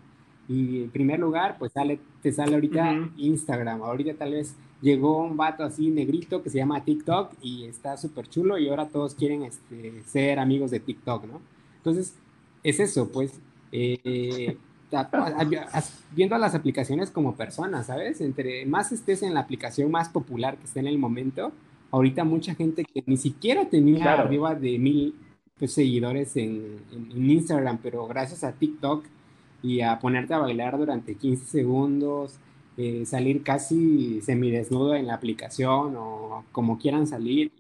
Y en primer lugar, pues sale, te sale ahorita Ujú. Instagram. Ahorita tal vez llegó un vato así negrito que se llama TikTok y está súper chulo y ahora todos quieren este, ser amigos de TikTok, ¿no? Entonces, es eso, pues, eh, a- a- a- viendo las aplicaciones como personas, ¿sabes? Entre más estés en la aplicación más popular que esté en el momento, ahorita mucha gente que ni siquiera tenía Claro. arriba de mil pues, seguidores en, en- en Instagram, pero gracias a TikTok y a ponerte a bailar durante 15 segundos eh, salir casi semidesnudo en la aplicación o como quieran salir.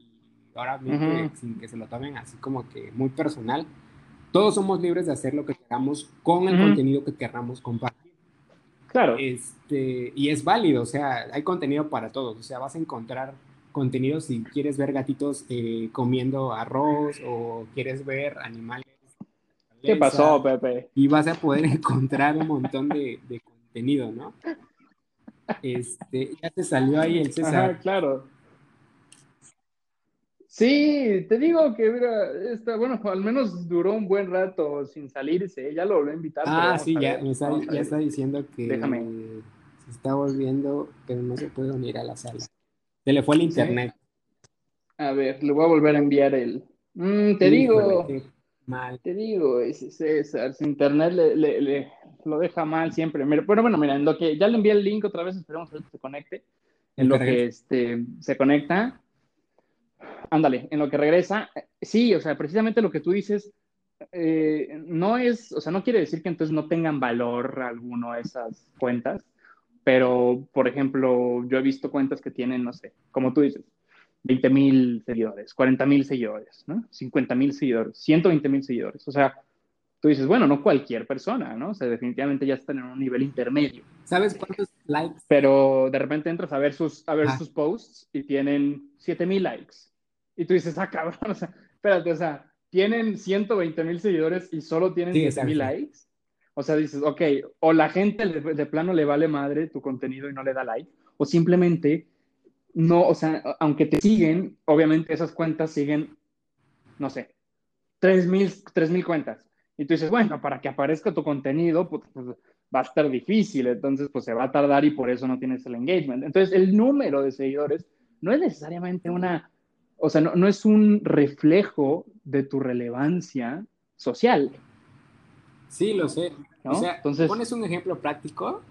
Y ahora mismo, sin que se lo tomen así como que muy personal, todos somos libres de hacer lo que queramos con el contenido que queramos compartir. Claro. Este, y es válido, o sea, hay contenido para todos, o sea, vas a encontrar contenido si quieres ver gatitos eh, comiendo arroz o quieres ver animales. ¿Qué pasó, Pepe? Y vas a poder encontrar un montón de, contenido, ¿no? Este, ya te salió ahí el César. claro. Sí, te digo que, mira, está, bueno, al menos duró un buen rato sin salirse, ya lo volví a invitar. Ah, sí, ya, ya está diciendo que se está volviendo, pero no se puede unir a la sala. Se le fue el internet. A ver, le voy a volver a enviar el. Mm, te digo. Mal. Te digo, César, su internet le, lo deja mal siempre. Pero bueno, mira, en lo que ya le envié el link otra vez, esperemos que se conecte. En lo que este, se conecta. Ándale, en lo que regresa. Sí, o sea, precisamente lo que tú dices, eh, no es, o sea, no quiere decir que entonces no tengan valor alguno esas cuentas, pero, por ejemplo, yo he visto cuentas que tienen, no sé, como tú dices, 20 mil seguidores, 40 mil seguidores, ¿no? 50 mil seguidores, 120 mil seguidores. O sea, tú dices, bueno, no cualquier persona, ¿no? O sea, definitivamente ya están en un nivel intermedio. ¿Sabes cuántos likes? Pero de repente entras a ver sus, a ver sus posts y tienen 7 mil likes. Y tú dices, ah, cabrón, o sea, espérate, o sea, tienen 120 mil seguidores y solo tienen 7 mil likes. O sea, dices, ok, o la gente de, plano le vale madre tu contenido y no le da like, o simplemente no, o sea, aunque te siguen, obviamente esas cuentas siguen, no sé, 3.000 mil cuentas. Y tú dices, bueno, para que aparezca tu contenido, pues, pues, va a estar difícil, entonces pues se va a tardar y por eso no tienes el engagement. Entonces el número de seguidores no es necesariamente una, o sea, no, no es un reflejo de tu relevancia social. Sí, lo sé. O sea, Entonces, pones un ejemplo práctico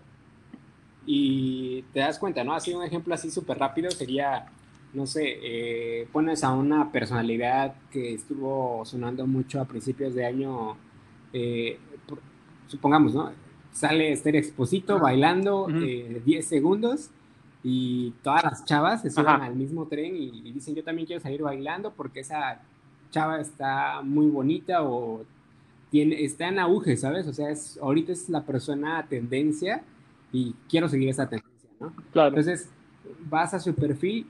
y te das cuenta, ¿no? Así un ejemplo así súper rápido sería, no sé, eh, pones a una personalidad que estuvo sonando mucho a principios de año, eh, supongamos, ¿no? Sale Esther Exposito bailando 10 eh, segundos y todas las chavas se suben al mismo tren y, dicen yo también quiero salir bailando porque esa chava está muy bonita o está en auge, ¿sabes? O sea, es, ahorita es la persona tendencia y quiero seguir esa tendencia, ¿no? Claro. Entonces, vas a su perfil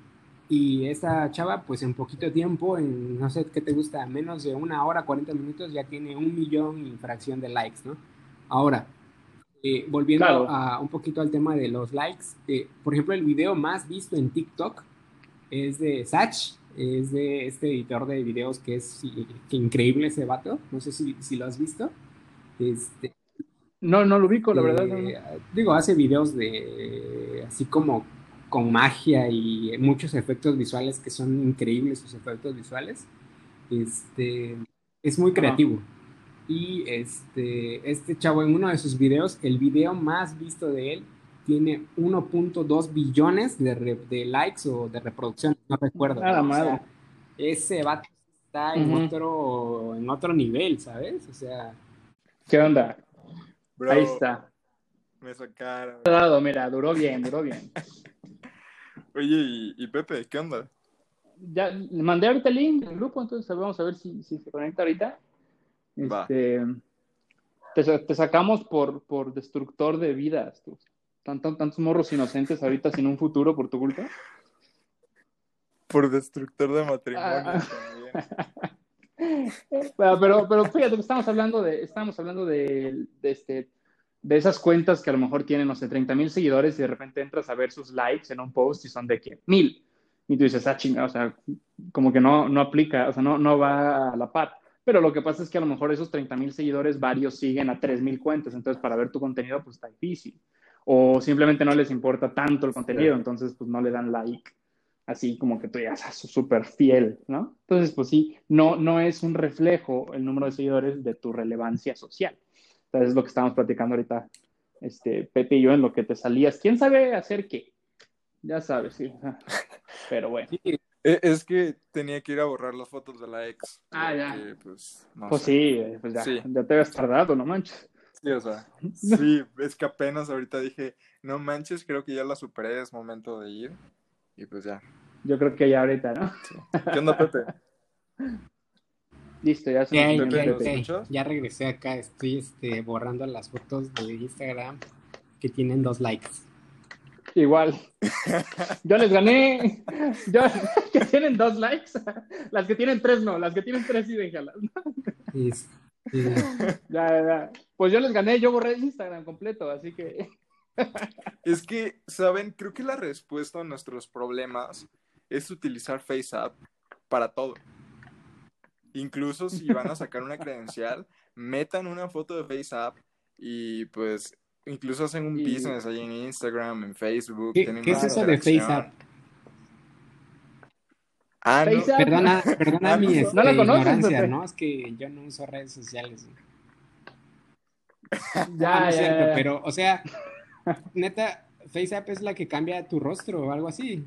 y esa chava, pues en poquito tiempo, en no sé qué te gusta, menos de una hora, 40 minutos, ya tiene un millón y fracción de likes, ¿no? Ahora, eh, volviendo a, un poquito al tema de los likes, eh, por ejemplo, el video más visto en TikTok es de Sach, es de este editor de videos que es increíble ese vato. No sé si, si lo has visto. Este, no, no lo ubico, la verdad. Eh, digo, hace videos de así como con magia y muchos efectos visuales que son increíbles sus efectos visuales. Este es muy creativo. Y este, este chavo en uno de sus videos, el video más visto de él tiene 1.2 billones de, likes o de reproducciones, no recuerdo. Nada más. ese vato está en, otro, en otro nivel, ¿sabes? O sea. ¿Qué onda? Ahí está. Me sacaron. Mira, duró bien, duró bien. Oye, ¿y, Pepe, qué onda? Ya le mandé ahorita el link del grupo, entonces vamos a ver si, se conecta ahorita. Este, te, sacamos por, por destructor de vidas. Tú tantos morros inocentes ahorita sin un futuro por tu culpa. Por destructor de matrimonio ah. también. pero, pero fíjate, estamos hablando de, estamos hablando de, este, de esas cuentas que a lo mejor tienen, no sé, 30 mil seguidores y de repente entras a ver sus likes en un post y son de qué? Mil. Y tú dices, ah, chinga, o sea, como que no, no aplica, o sea, no, no va a la par. Pero lo que pasa es que a lo mejor esos 30 mil seguidores, varios siguen a 3 mil cuentas, entonces para ver tu contenido, pues está difícil o simplemente no les importa tanto el contenido, entonces pues no le dan like, así como que tú ya estás súper fiel, ¿no? Entonces, pues sí, no, no es un reflejo el número de seguidores de tu relevancia social. Entonces es lo que estamos platicando ahorita, este, Pepe y yo, en lo que te salías. ¿Quién sabe hacer qué? Ya sabes, sí. Pero bueno. E, es que tenía que ir a borrar las fotos de la ex. Ah, ya. Pues, pues sí, pues ya, ya te habías tardado, no manches. Sí, o sea, sí, es que apenas ahorita dije, no manches, creo que ya la superé, es momento de ir. Y pues ya. Yo creo que ya ahorita, ¿no? Sí. ¿Qué onda, Pepe? Listo, ya se Ya, ya, regresé acá, estoy este, borrando las fotos de Instagram que tienen dos likes. Igual. Yo les gané. Yo, que tienen dos likes. Las que tienen tres no. Las que tienen tres sí déjalas. Es- eh, Ya, ya, ya. Pues yo les gané. Yo borré Instagram completo. Así que. Es que, ¿saben? Creo que la respuesta a nuestros problemas es utilizar FaceApp para todo. Incluso si van a sacar una credencial, metan una foto de FaceApp y pues incluso hacen un Y- business ahí en Instagram, en Facebook. ¿Qué, es eso de. FaceApp? Ah, no. Perdona, perdona Ah, mi no, este, no la conoces, ignorancia. ¿no? Es que yo no uso redes sociales. ¿no? Ah, Ya, no es ya, cierto, ya, ya. pero, o sea, neta, FaceApp es la que cambia tu rostro o algo así.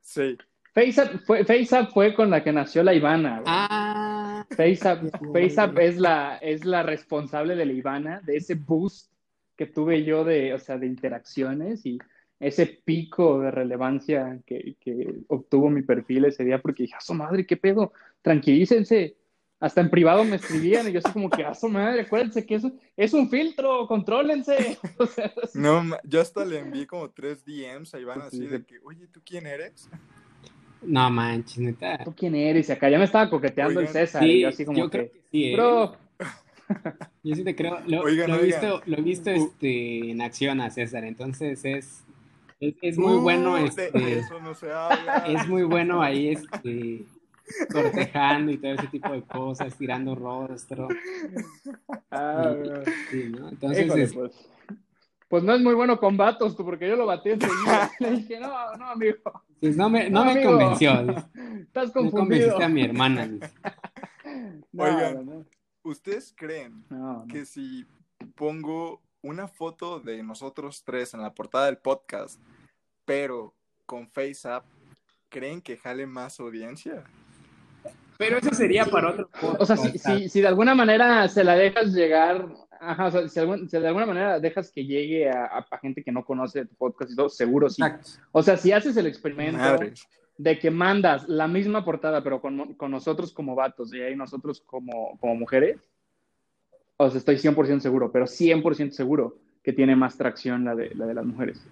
Sí. FaceApp fue, FaceApp fue con la que nació la Ivana. güey. Ah, FaceApp, FaceApp es la, es la responsable de la Ivana, de ese boost que tuve yo de, o sea, de interacciones y ese pico de relevancia que, que obtuvo mi perfil ese día, porque dije, a su madre, qué pedo, tranquilícense. Hasta en privado me escribían y yo así como que, a su madre, acuérdense que eso es un filtro, contrólense. O sea, No, yo hasta le envié como tres DMs a Iván Sí, así sí. de que, oye, ¿tú quién eres? no manches, neta. ¿tú quién eres? Y acá ya me estaba coqueteando el Oigan, César y yo así como yo que, creo que sí, ¿eh? bro, Yo sí te creo. Lo, Oigan, lo he oigan. visto, lo he visto Uh. este, en acción a César, entonces es, es, es muy Uh, bueno, de este, eso no se habla. es muy bueno ahí, este, cortejando y todo ese tipo de cosas, tirando rostro, ah, sí, ¿no? Entonces, Híjole, es- pues. Pues no es muy bueno con vatos, tú, porque yo lo batí enseguida. Le dije, no, no, amigo, pues, no me, no No, me amigo. convenció, estás no confundido. convenciste a mi hermana. dice. No, Oigan. no, ¿Ustedes creen no, no. que si pongo una foto de nosotros tres en la portada del podcast, pero con FaceApp, ¿creen que jale más audiencia? Pero eso sería para otro O sea, si, si, si de alguna manera se la dejas llegar, ajá, o sea, si, algún- si de alguna manera dejas que llegue a, a- a gente que no conoce tu podcast y todo, seguro sí. Exacto. O sea, si haces el experimento de que mandas la misma portada, pero con, con nosotros como vatos y ahí nosotros como, como mujeres, o sea, estoy 100% seguro, pero 100% seguro que tiene más tracción la de, la de las mujeres.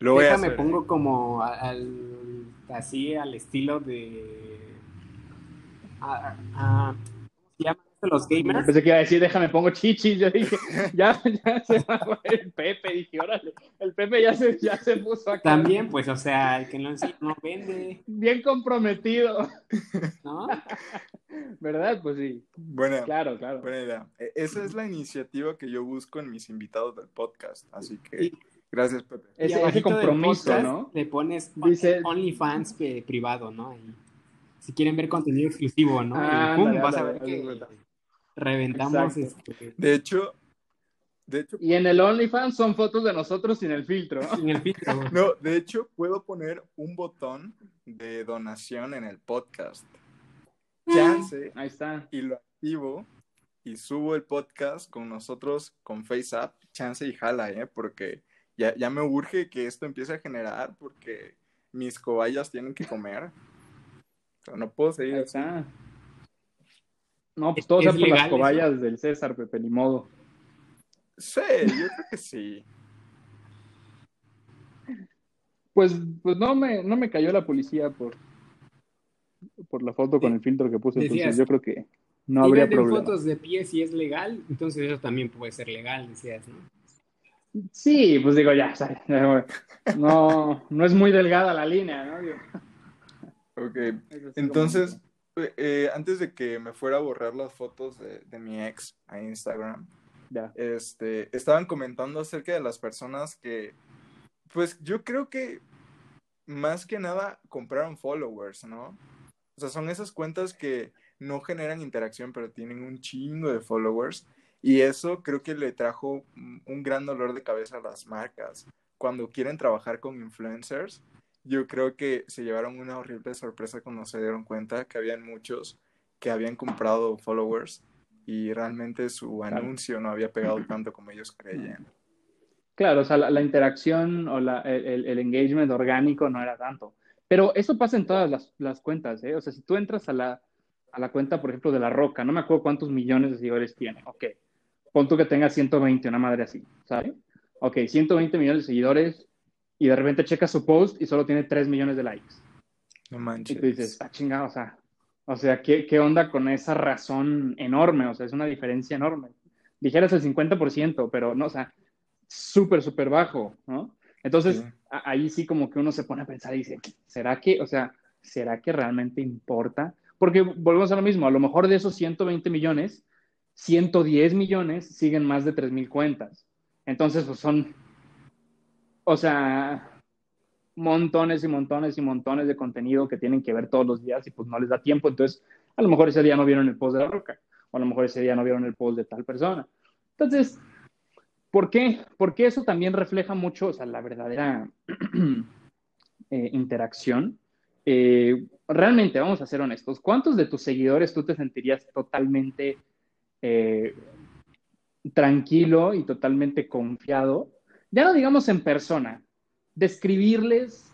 Lo voy a Déjame hacer. pongo como a- al, así al estilo de... a- a- ¿Cómo se llaman los gamers? Pensé que iba a decir, déjame, pongo chichis. Yo dije, ya, ya se va el Pepe. Dije, órale, el Pepe ya se, ya se puso acá. También, pues, o sea, el que no no vende, Bien comprometido, ¿no? ¿verdad? Pues sí, Buena, claro, claro. buena idea. E- Esa es la iniciativa que yo busco en mis invitados del podcast. Así que Y- gracias, Pepe. Ese, compromiso, podcast ¿no? Le pones Dice- OnlyFans privado, ¿no? Y si quieren ver contenido exclusivo, ¿no? Ah, y pum, vas a ver que reventamos este, De hecho, de hecho, Y en el OnlyFans son fotos de nosotros sin el filtro. en el filtro. no, de hecho, puedo poner un botón de donación en el podcast. Chance Ahí está. y lo activo y subo el podcast con nosotros con FaceApp, chance y jala, ¿eh? Porque ya, ya me urge que esto empiece a generar porque mis cobayas tienen que comer. Sea, no puedo seguir Ahí así. está. No, pues Es- todo sea es por las eso. cobayas del César, Pepe, ni modo. Sí, yo creo que sí. Pues, pues no me, no me cayó la policía por, por la foto con el filtro que puse, Decías, entonces yo creo que no si habría venden problema. fotos de pies y es legal, entonces eso también puede ser legal, decías, ¿no? Sí, pues digo, ya, no, no es muy delgada la línea, ¿no? Ok. Entonces, eh, antes de que me fuera a borrar las fotos de, de mi ex a Instagram, Ya. este, estaban comentando acerca de las personas que, pues yo creo que más que nada compraron followers, ¿no? O sea, son esas cuentas que no generan interacción, pero tienen un chingo de followers. Y eso creo que le trajo un gran dolor de cabeza a las marcas. Cuando quieren trabajar con influencers, yo creo que se llevaron una horrible sorpresa cuando se dieron cuenta que habían muchos que habían comprado followers y realmente su anuncio no había pegado tanto como ellos creían. Claro, o sea, la, interacción o la, el, el, engagement orgánico no era tanto. Pero eso pasa en todas las, las cuentas, ¿eh? O sea, si tú entras a la, a la cuenta, por ejemplo, de La Roca, no me acuerdo cuántos millones de seguidores tiene, ok. Pon tú que tenga 120, una madre así, ¿sabes? Ok, 120 millones de seguidores y de repente checas su post y solo tiene 3 millones de likes. No manches. Y tú dices, está chingado, o sea, o sea, ¿qué, ¿qué, onda con esa razón enorme? O sea, es una diferencia enorme. Dijeras el 50%, pero no, o sea, súper, súper bajo, ¿no? Entonces, ahí sí como que uno se pone a pensar y dice, ¿será que, o sea, ¿será que realmente importa? Porque volvemos a lo mismo, a lo mejor de esos 120 millones, 110 millones siguen más de 3.000 cuentas. Entonces, pues son, o sea, montones y montones y montones de contenido que tienen que ver todos los días y pues no les da tiempo. Entonces, a lo mejor ese día no vieron el post de la roca, o a lo mejor ese día no vieron el post de tal persona. Entonces, ¿Por qué? Porque eso también refleja mucho, o sea, la verdadera eh, interacción. Eh, realmente, vamos a ser honestos, ¿cuántos de tus seguidores tú te sentirías totalmente eh, tranquilo y totalmente confiado? Ya no digamos en persona, describirles,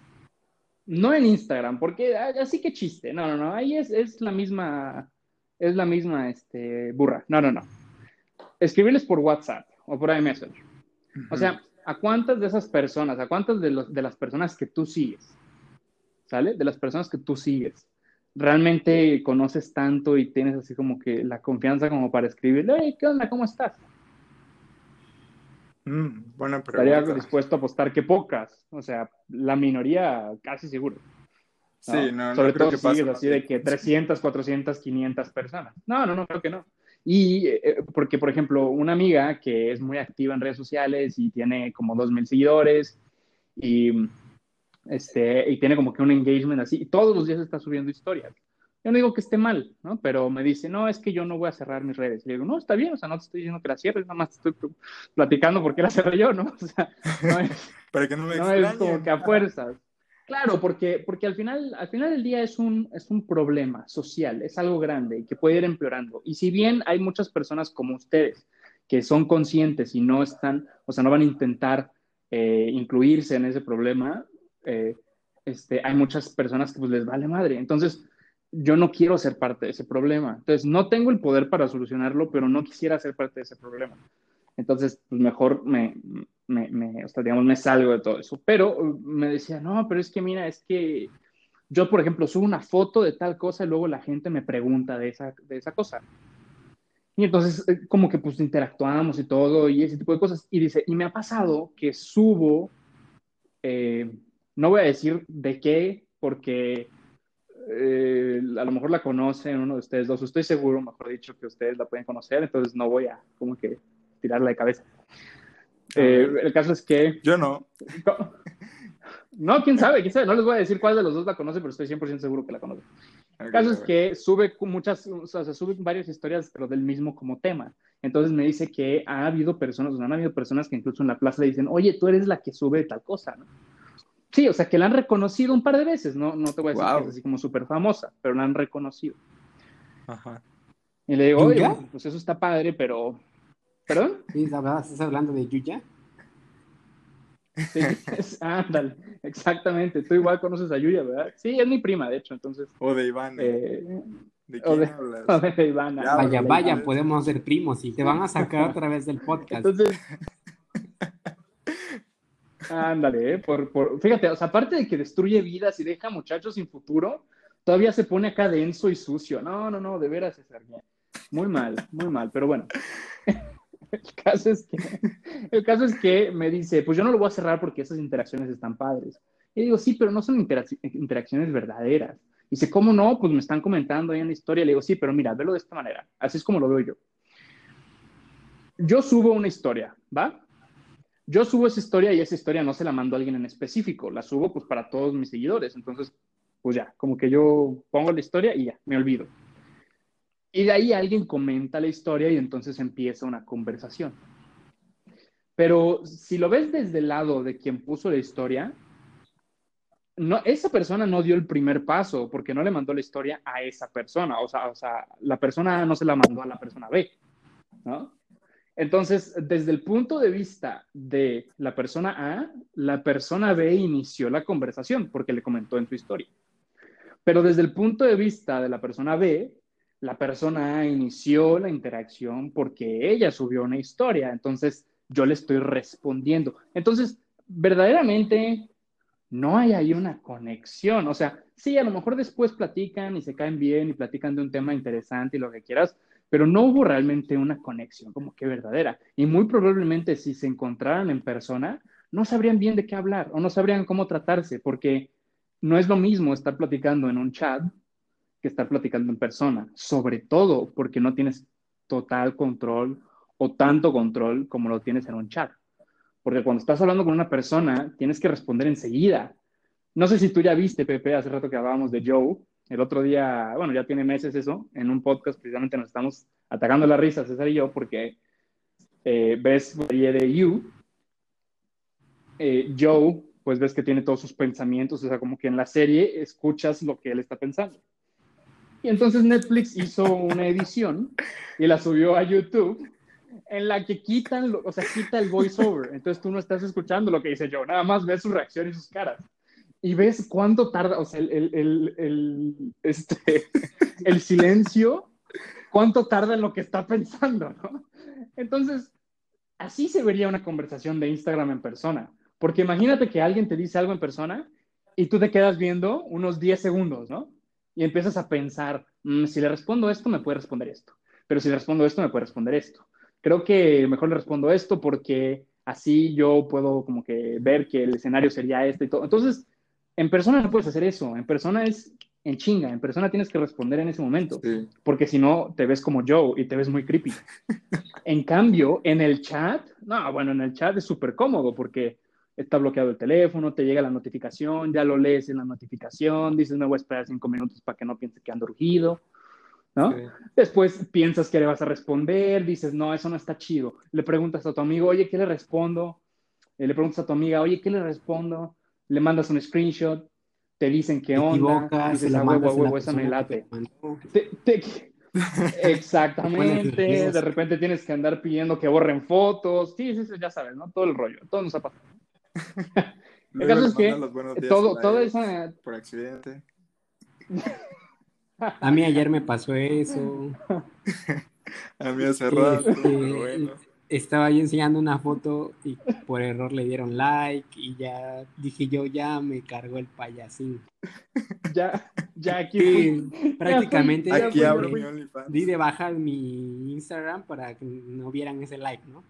no en Instagram, porque así que chiste, no, no, no, ahí es, es la misma, es la misma este, burra, no, no, no. Escribirles por WhatsApp o por iMessage. O sea, ¿a cuántas de esas personas, a cuántas de, los, de las personas que tú sigues, ¿sale? De las personas que tú sigues, realmente conoces tanto y tienes así como que la confianza como para escribirle, hey, ¿qué onda? ¿Cómo estás? Mm, buena Estaría dispuesto a apostar que pocas, o sea, la minoría casi seguro. Sí, no, Sobre no todo que sigues así de que 300, 400, 500 personas. No, no, no, creo que no. Y eh, porque, por ejemplo, una amiga que es muy activa en redes sociales y tiene como 2.000 seguidores y, este, y tiene como que un engagement así, y todos los días está subiendo historias. Yo no digo que esté mal, ¿no? Pero me dice, no, es que yo no voy a cerrar mis redes. Y le digo, no, está bien, o sea, no te estoy diciendo que la cierres, nada más te estoy platicando por qué la cerré yo, ¿no? O sea, no es, Para que no me no es como que a fuerzas. Claro, porque, porque al, final, al final del día es un, es un problema social, es algo grande y que puede ir empeorando. Y si bien hay muchas personas como ustedes que son conscientes y no están, o sea, no van a intentar eh, incluirse en ese problema, eh, este, hay muchas personas que pues les vale madre. Entonces, yo no quiero ser parte de ese problema. Entonces, no tengo el poder para solucionarlo, pero no quisiera ser parte de ese problema. Entonces, pues mejor me, me, me, o sea, digamos, me salgo de todo eso. Pero uh, me decía, no, pero es que mira, es que yo, por ejemplo, subo una foto de tal cosa y luego la gente me pregunta de esa, de esa cosa. Y entonces, eh, como que pues interactuamos y todo y ese tipo de cosas. Y dice, y me ha pasado que subo, eh, no voy a decir de qué, porque eh, a lo mejor la conocen uno de ustedes dos, estoy seguro, mejor dicho, que ustedes la pueden conocer, entonces no voy a como que tirarla de cabeza. Eh, el caso es que... Yo no. No, quién sabe, quién sabe. No les voy a decir cuál de los dos la conoce, pero estoy 100% seguro que la conoce. El caso es que sube muchas, o sea, sube varias historias, pero del mismo como tema. Entonces me dice que ha habido personas, o sea, han habido personas que incluso en la plaza le dicen, oye, tú eres la que sube tal cosa, ¿no? Sí, o sea, que la han reconocido un par de veces, no, no te voy a decir que es así como súper famosa, pero la han reconocido. Ajá. Y le digo, oye, pues eso está padre, pero ¿Perdón? Sí, ¿estás hablando de Yuya? Sí, ándale, exactamente. Tú igual conoces a Yuya, ¿verdad? Sí, es mi prima, de hecho, entonces. O de Ivana. Eh, ¿De quién de, hablas? O de Ivana. Ya, Vaya, vaya, podemos ser primos y te van a sacar otra vez del podcast. Entonces. Ándale, eh, por, por, fíjate, o sea, aparte de que destruye vidas y deja muchachos sin futuro, todavía se pone acá denso y sucio. No, no, no, de veras, César. Muy mal, muy mal, pero bueno. El caso, es que, el caso es que me dice, pues yo no lo voy a cerrar porque esas interacciones están padres. Y digo, sí, pero no son interac interacciones verdaderas. Y dice, ¿cómo no? Pues me están comentando ahí en la historia. Le digo, sí, pero mira, velo de esta manera. Así es como lo veo yo. Yo subo una historia, ¿va? Yo subo esa historia y esa historia no se la mando a alguien en específico. La subo pues para todos mis seguidores. Entonces, pues ya, como que yo pongo la historia y ya, me olvido. Y de ahí alguien comenta la historia y entonces empieza una conversación. Pero si lo ves desde el lado de quien puso la historia, no, esa persona no dio el primer paso porque no le mandó la historia a esa persona. O sea, o sea, la persona A no se la mandó a la persona B, ¿no? Entonces, desde el punto de vista de la persona A, la persona B inició la conversación porque le comentó en su historia. Pero desde el punto de vista de la persona B, la persona A inició la interacción porque ella subió una historia. Entonces, yo le estoy respondiendo. Entonces, verdaderamente no hay ahí una conexión. O sea, sí, a lo mejor después platican y se caen bien y platican de un tema interesante y lo que quieras, pero no hubo realmente una conexión como que verdadera. Y muy probablemente si se encontraran en persona, no sabrían bien de qué hablar o no sabrían cómo tratarse, porque no es lo mismo estar platicando en un chat que estar platicando en persona, sobre todo porque no tienes total control o tanto control como lo tienes en un chat. Porque cuando estás hablando con una persona, tienes que responder enseguida. No sé si tú ya viste, Pepe, hace rato que hablábamos de Joe, el otro día, bueno, ya tiene meses eso, en un podcast precisamente nos estamos atacando la risa, César y yo, porque eh, ves de You, eh, Joe, pues ves que tiene todos sus pensamientos, o sea, como que en la serie escuchas lo que él está pensando. Y entonces Netflix hizo una edición y la subió a YouTube en la que quitan, o sea, quita el voiceover. Entonces tú no estás escuchando lo que dice Joe, nada más ves su reacción y sus caras y ves cuánto tarda, o sea, el, el, el, este, el silencio, cuánto tarda en lo que está pensando, ¿no? Entonces, así se vería una conversación de Instagram en persona. Porque imagínate que alguien te dice algo en persona y tú te quedas viendo unos 10 segundos, ¿no? Y empiezas a pensar, mm, si le respondo esto, me puede responder esto. Pero si le respondo esto, me puede responder esto. Creo que mejor le respondo esto porque así yo puedo como que ver que el escenario sería este y todo. Entonces, en persona no puedes hacer eso, en persona es en chinga, en persona tienes que responder en ese momento, porque si no te ves como yo y te ves muy creepy. en cambio, en el chat, no, bueno, en el chat es súper cómodo porque está bloqueado el teléfono, te llega la notificación, ya lo lees en la notificación, dices, me voy a esperar cinco minutos para que no piense que ando urgido, ¿no? Después piensas que le vas a responder, dices, no, eso no está chido. Le preguntas a tu amigo, oye, ¿qué le respondo? Eh, le preguntas a tu amiga, oye, ¿qué le respondo? Le mandas un screenshot, te dicen qué onda, dices, la huevo, huevo, esa me late. exactamente, de repente tienes que andar pidiendo que borren fotos, sí, sí, sí, ya sabes, ¿no? Todo el rollo, todo nos ha pasado. el caso es que todo, toda esa... Por accidente. A mí ayer me pasó eso. A mí hace rato, este, bueno estaba yo enseñando una foto y por error le dieron like y ya dije yo, ya me cargó el payasín. Ya, ya aquí prácticamente aquí abro mi Di de baja mi Instagram para que no vieran ese like, ¿no?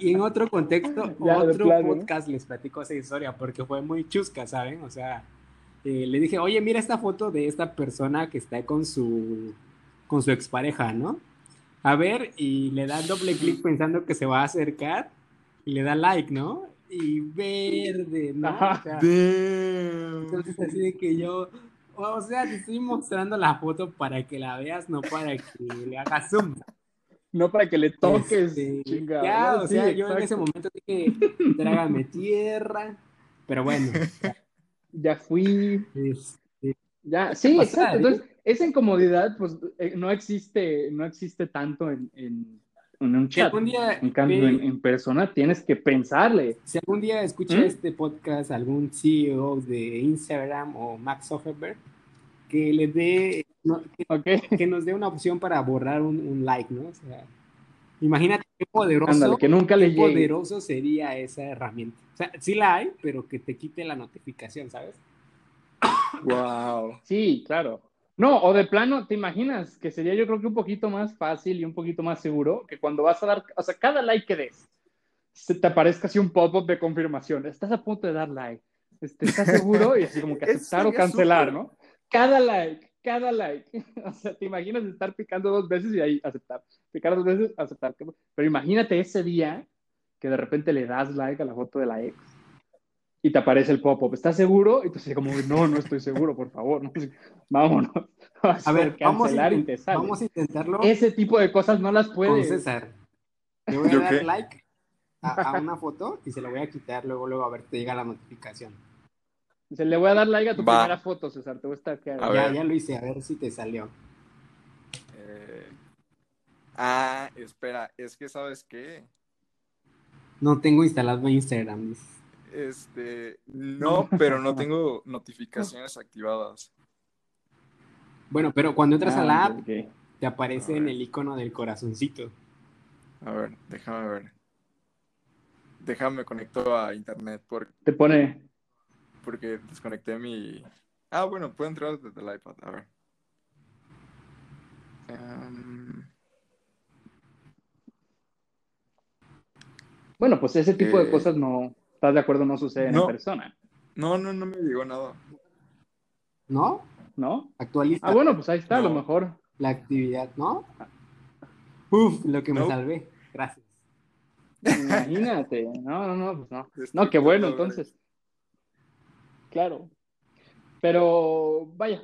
Y, en otro contexto, otro podcast les platico esa historia porque fue muy chusca, ¿saben? O sea, eh, le dije, oye, mira esta foto de esta persona que está con su con su expareja, ¿no? A ver, y le da doble clic pensando que se va a acercar y le da like, ¿no? Y verde, ¿no? entonces así de que yo, o sea, te estoy mostrando la foto para que la veas, no para que le hagas zoom. No para que le toques, este, Ya, o sea, yo en ese momento dije, trágame tierra, pero bueno. Ya, fui. Este, ya, sí, exacto. Entonces, esa incomodidad, pues, eh, no existe, no existe tanto en, en, un chat. en cambio, en, persona tienes que pensarle. Si algún día escucha ¿Mm? este podcast algún CEO de Instagram o Max Zuckerberg, que le dé, que, nos dé una opción para borrar un, like, ¿no? O sea, imagínate qué poderoso, que nunca le qué poderoso sería esa herramienta. O sea, sí la hay, pero que te quite la notificación, ¿sabes? Wow. Sí, claro. No, o de plano, ¿te imaginas? Que sería yo creo que un poquito más fácil y un poquito más seguro que cuando vas a dar, o sea, cada like que des, se te aparezca así un pop-up de confirmación. Estás a punto de dar like. Este, ¿Estás seguro? Y así como que aceptar o cancelar, ¿no? Cada like, cada like. O sea, te imaginas estar picando dos veces y ahí aceptar. Picar dos veces, aceptar. Pero imagínate ese día que de repente le das like a la foto de la ex y te aparece el pop-up. ¿Estás seguro? Y tú dices como, no, no estoy seguro, por favor. Vámonos. A, ver, vamos a, vamos a intentarlo. Ese tipo de cosas no las puedes. Con César. Le voy a dar like a, una foto y se la voy a quitar luego, luego a ver, te llega la notificación. Se le voy a dar like a tu primera foto, César. Te voy a estar ya, ya lo hice, a ver si te salió. Eh, Ah, espera, es que sabes qué. No tengo instalado Instagram. dices. Este, no, pero no tengo notificaciones activadas. Bueno, pero cuando entras a la Ah, app, te aparece en el icono del corazoncito. A ver, déjame ver. Déjame conecto a internet por- Te pone, porque desconecté mi. Ah, bueno, puedo entrar desde el iPad. A ver. Em, bueno, pues ese tipo de Eh, cosas no, ¿estás de acuerdo? No suceden no. en persona, no, no, no me llegó nada. ¿No? ¿no? Actualiza Ah, bueno, pues ahí está, a lo mejor. la actividad, ¿no? Uf, lo que me No. salvé. Gracias. Imagínate. No, no, no, pues no. No, qué bueno, entonces. Claro. Pero, vaya,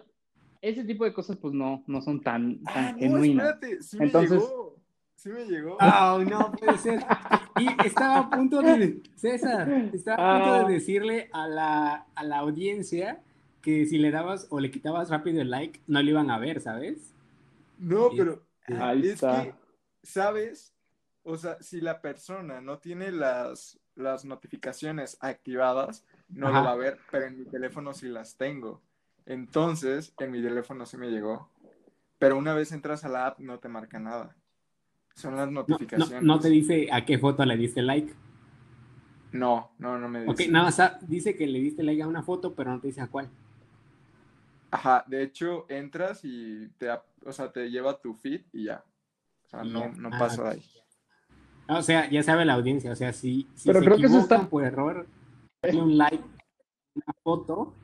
ese tipo de cosas, pues no, no son tan, tan Ah, no, genuinas. espérate, sí me Entonces- llegó. Sí me llegó. Oh, no puede ser. Y estaba a punto de, César, estaba a punto Ah. de decirle a la, a la audiencia que si le dabas o le quitabas rápido el like, no lo iban a ver, ¿sabes? No, pero Ahí es está. que, ¿sabes? O sea, si la persona no tiene las, las notificaciones activadas, no Ajá. lo va a ver, pero en mi teléfono sí las tengo. Entonces, en mi teléfono sí me llegó. Pero una vez entras a la app, no te marca nada. Son las No, no, notificaciones. no te dice a qué foto le diste like. No, no, no me dice. Ok, nada más ah, dice que le diste like a una foto, pero no te dice a cuál. Ajá, de hecho, entras y te, o sea, te lleva tu feed y ya. O sea, no, no Ah, pasa de ahí. Ah, O sea, ya sabe la audiencia, o sea, si, si Pero se creo que eso equivocan está- por error, darle un like, una foto,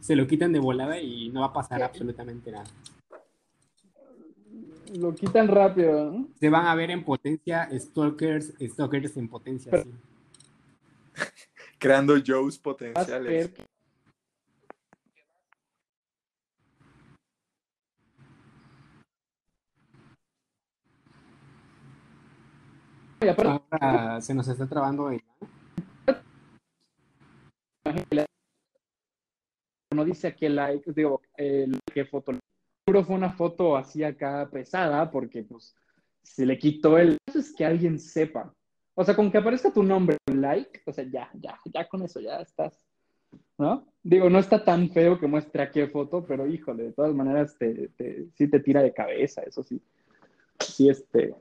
se lo quitan de volada y no va a pasar absolutamente nada. Lo quitan rápido, ¿no? Se van a ver en potencia stalkers, stalkers en potencia. Pero- sí. Creando Joes potenciales. que- Ahora se nos está trabando el... no dice a qué like, digo, el, qué foto. Seguro fue una foto así acá pesada, porque pues se le quitó el. Es que alguien sepa. O sea, con que aparezca tu nombre like, o sea, ya, ya, ya con eso ya estás. ¿No? Digo, no está tan feo que muestre a qué foto, pero híjole, de todas maneras te, te- sí te tira de cabeza, eso sí. Sí, este,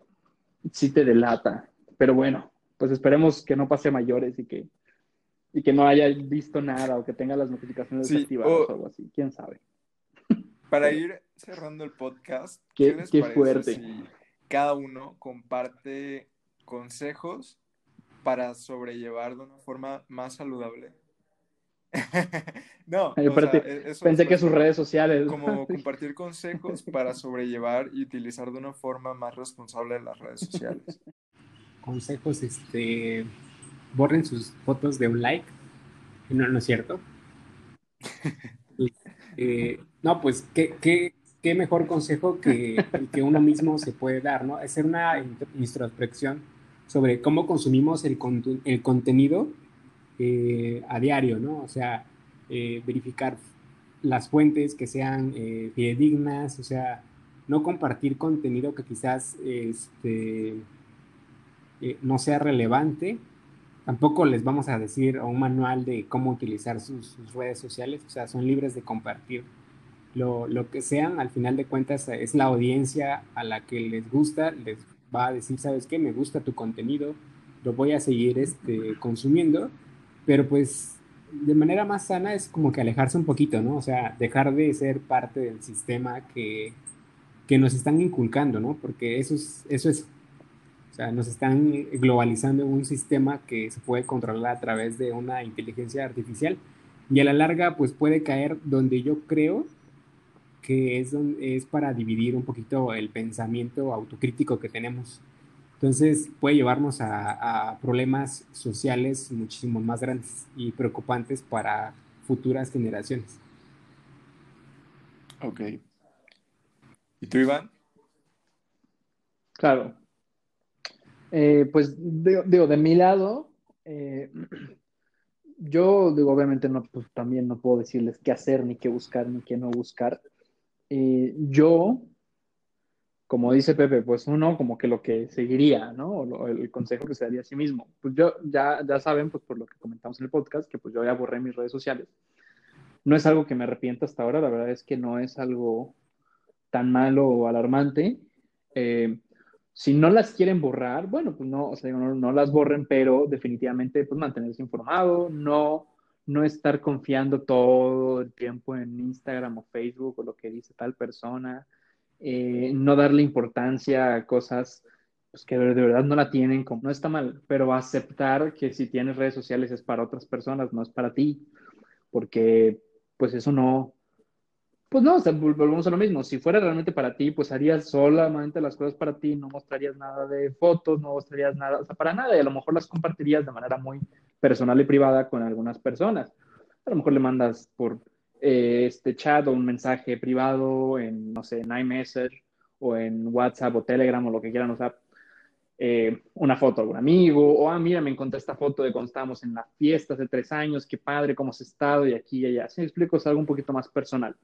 sí te delata. Pero bueno, pues esperemos que no pase mayores y que, y que no haya visto nada o que tenga las notificaciones Sí, desactivadas o- o algo así, quién sabe. Para ir cerrando el podcast, Qué- ¿qué, les qué parece fuerte. si cada uno comparte consejos para sobrellevar de una forma más saludable? no, sea, e- eso Pensé que sus redes sociales. Como compartir consejos para sobrellevar y utilizar de una forma más responsable las redes sociales. consejos, este, borren sus fotos de un like. No, no es cierto. Eh, no, pues, ¿qué, qué, qué mejor consejo que que uno mismo se puede dar, ¿no? Hacer una int- introspección sobre cómo consumimos el, el contenido eh, a diario, ¿no? O sea, eh, verificar las fuentes que sean eh, fidedignas, o sea, no compartir contenido que quizás este, eh, no sea relevante. Tampoco les vamos a decir un manual de cómo utilizar sus, sus redes sociales, o sea, son libres de compartir lo, lo que sean. Al final de cuentas, es la audiencia a la que les gusta, les va a decir, ¿sabes qué? Me gusta tu contenido, lo voy a seguir este, consumiendo, pero pues de manera más sana es como que alejarse un poquito, ¿no? O sea, dejar de ser parte del sistema que, que nos están inculcando, ¿no? Porque eso es, eso es, o sea, nos están globalizando en un sistema que se puede controlar a través de una inteligencia artificial y a la larga pues puede caer donde yo creo que es, es para dividir un poquito el pensamiento autocrítico que tenemos. Entonces puede llevarnos a, a problemas sociales muchísimo más grandes y preocupantes para futuras generaciones. Ok. ¿Y tú, Iván? Claro. Eh, pues digo, digo, de mi lado, eh, yo digo, obviamente no, pues también no puedo decirles qué hacer, ni qué buscar, ni qué no buscar. Eh, yo como dice Pepe, pues uno como que lo que seguiría, ¿no? O el consejo que se daría a sí mismo. Pues yo, ya, ya saben, pues por lo que comentamos en el podcast, que pues yo ya borré mis redes sociales. No es algo que me arrepiento hasta ahora, la verdad es que no es algo tan malo o alarmante. Eh, si no las quieren borrar, bueno, pues no, o sea, no, no, las borren, pero definitivamente pues mantenerse informado, no, no estar confiando todo el tiempo en Instagram o Facebook o lo que dice tal persona, eh, no darle importancia a cosas pues, que de verdad no la tienen, como no está mal, pero aceptar que si tienes redes sociales es para otras personas, no es para ti, porque pues eso no, pues no, volvemos a lo mismo. Si fuera realmente para ti, pues harías solamente las cosas para ti, no mostrarías nada de fotos, no mostrarías nada, o sea, para nada, y a lo mejor las compartirías de manera muy personal y privada con algunas personas. A lo mejor le mandas por eh, este chat o un mensaje privado en, no sé, en iMessage o en WhatsApp o Telegram o lo que quieran usar. Eh, una foto a algún amigo, o ah, mira, me encontré esta foto de cuando estábamos en la fiesta hace tres años, qué padre, cómo has estado y aquí y allá. Si explico, es algo un poquito más personal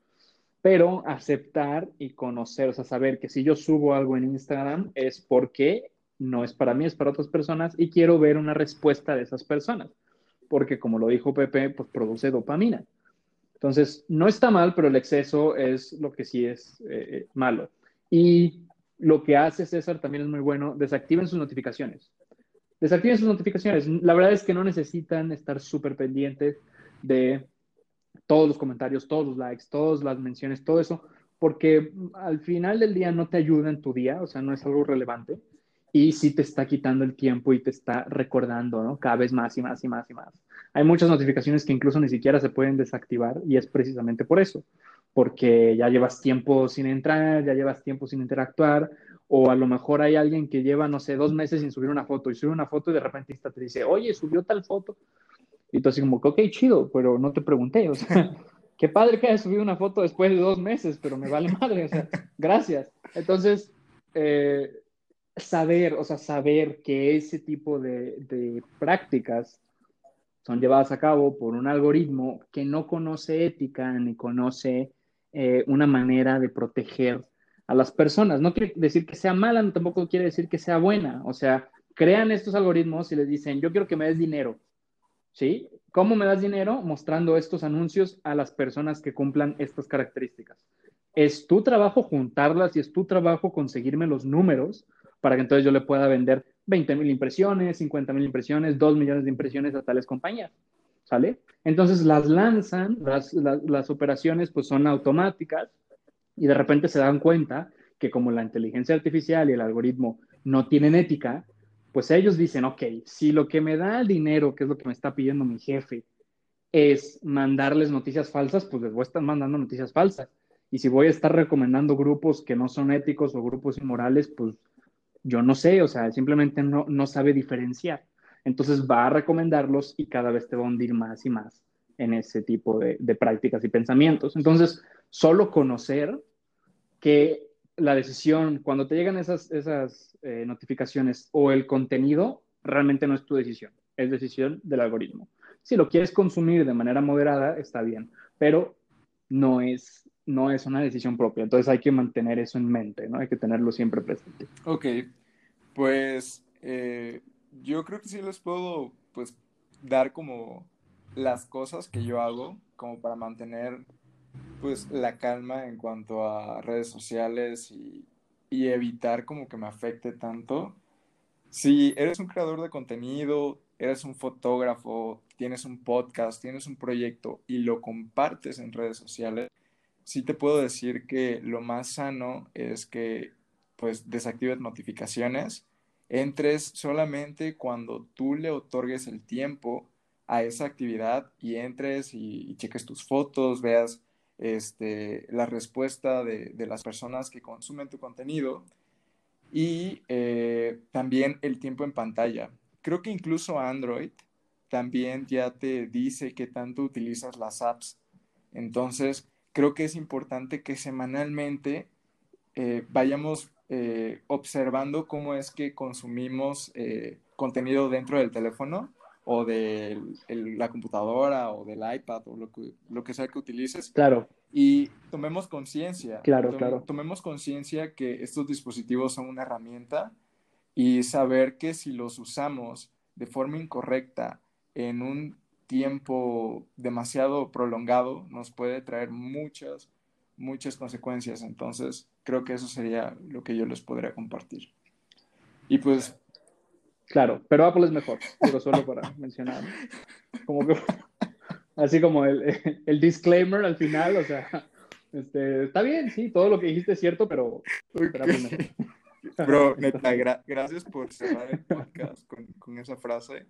pero aceptar y conocer, o sea, saber que si yo subo algo en Instagram es porque no es para mí, es para otras personas y quiero ver una respuesta de esas personas, porque como lo dijo Pepe, pues produce dopamina. Entonces, no está mal, pero el exceso es lo que sí es eh, malo. Y lo que hace César también es muy bueno, desactiven sus notificaciones. Desactiven sus notificaciones. La verdad es que no necesitan estar súper pendientes de todos los comentarios, todos los likes, todas las menciones, todo eso, porque al final del día no te ayuda en tu día, o sea, no es algo relevante y sí te está quitando el tiempo y te está recordando, ¿no? Cada vez más y más y más y más. Hay muchas notificaciones que incluso ni siquiera se pueden desactivar y es precisamente por eso, porque ya llevas tiempo sin entrar, ya llevas tiempo sin interactuar, o a lo mejor hay alguien que lleva, no sé, dos meses sin subir una foto y sube una foto y de repente te dice, oye, subió tal foto. Y tú así como, ok, chido, pero no te pregunté, o sea, qué padre que hayas subido una foto después de dos meses, pero me vale madre, o sea, gracias. Entonces, eh, saber, o sea, saber que ese tipo de, de, prácticas son llevadas a cabo por un algoritmo que no conoce ética ni conoce eh, una manera de proteger a las personas. No quiere decir que sea mala, tampoco quiere decir que sea buena. O sea, crean estos algoritmos y les dicen, yo quiero que me des dinero. ¿sí? ¿Cómo me das dinero? Mostrando estos anuncios a las personas que cumplan estas características. Es tu trabajo juntarlas y es tu trabajo conseguirme los números para que entonces yo le pueda vender 20 mil impresiones, 50 mil impresiones, 2 millones de impresiones a tales compañías. ¿Sale? Entonces las lanzan, las, las operaciones pues son automáticas y de repente se dan cuenta que como la inteligencia artificial y el algoritmo no tienen ética, pues ellos dicen, ok, si lo que me da el dinero, que es lo que me está pidiendo mi jefe, es mandarles noticias falsas, pues les voy a estar mandando noticias falsas. Y si voy a estar recomendando grupos que no son éticos o grupos inmorales, pues yo no sé, o sea, simplemente no, no sabe diferenciar. Entonces va a recomendarlos y cada vez te va a hundir más y más en ese tipo de, de prácticas y pensamientos. Entonces, solo conocer que la decisión, cuando te llegan esas, esas eh, notificaciones o el contenido, realmente no es tu decisión, es decisión del algoritmo. Si lo quieres consumir de manera moderada, está bien, pero no es, no es una decisión propia. Entonces hay que mantener eso en mente, ¿no? Hay que tenerlo siempre presente. Ok, pues eh, yo creo que sí les puedo, pues, dar como las cosas que yo hago como para mantener pues la calma en cuanto a redes sociales y, evitar como que me afecte tanto. Si eres un creador de contenido, eres un fotógrafo, tienes un podcast, tienes un proyecto y lo compartes en redes sociales, sí te puedo decir que lo más sano es que pues desactives notificaciones, entres solamente cuando tú le otorgues el tiempo a esa actividad y entres y cheques tus fotos, veas este, la respuesta de, las personas que consumen tu contenido y eh, también el tiempo en pantalla. Creo que incluso Android también ya te dice qué tanto utilizas las apps. Entonces, creo que es importante que semanalmente eh, vayamos eh, observando cómo es que consumimos contenido dentro del teléfono o de la computadora o del iPad o lo que, lo que sea que utilices. Claro. Y tomemos conciencia. Claro, claro. Tomemos conciencia que estos dispositivos son una herramienta y saber que si los usamos de forma incorrecta en un tiempo demasiado prolongado nos puede traer muchas, muchas consecuencias. Entonces, creo que eso sería lo que yo les podría compartir. Y pues... Claro, pero Apple es mejor, pero solo para mencionar. Como que, así como el, el disclaimer al final, o sea, este, está bien, sí, todo lo que dijiste es cierto, pero, Bro, neta, gracias por cerrar el podcast con, con esa frase.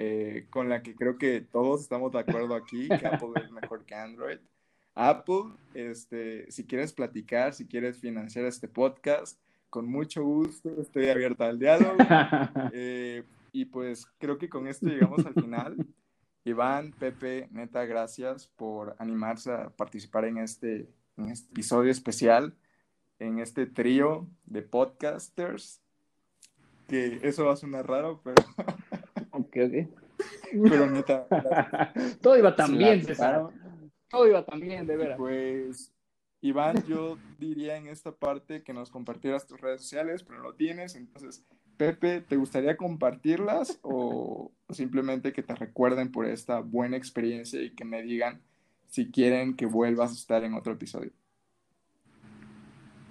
Eh, con la que creo que todos estamos de acuerdo aquí, que Apple es mejor que Android. Apple, este, si quieres platicar, si quieres financiar este podcast, con mucho gusto, estoy abierta al diálogo. Eh, y pues creo que con esto llegamos al final. Iván, Pepe, neta, gracias por animarse a participar en este, en este episodio especial, en este trío de podcasters. Que eso va a sonar raro, pero Ok, ok. Pero neta. Todo iba tan bien, César. Todo iba tan bien, de veras. Pues, Iván, yo diría en esta parte que nos compartieras tus redes sociales, pero no tienes. Entonces, Pepe, ¿te gustaría compartirlas o simplemente que te recuerden por esta buena experiencia y que me digan si quieren que vuelvas a estar en otro episodio?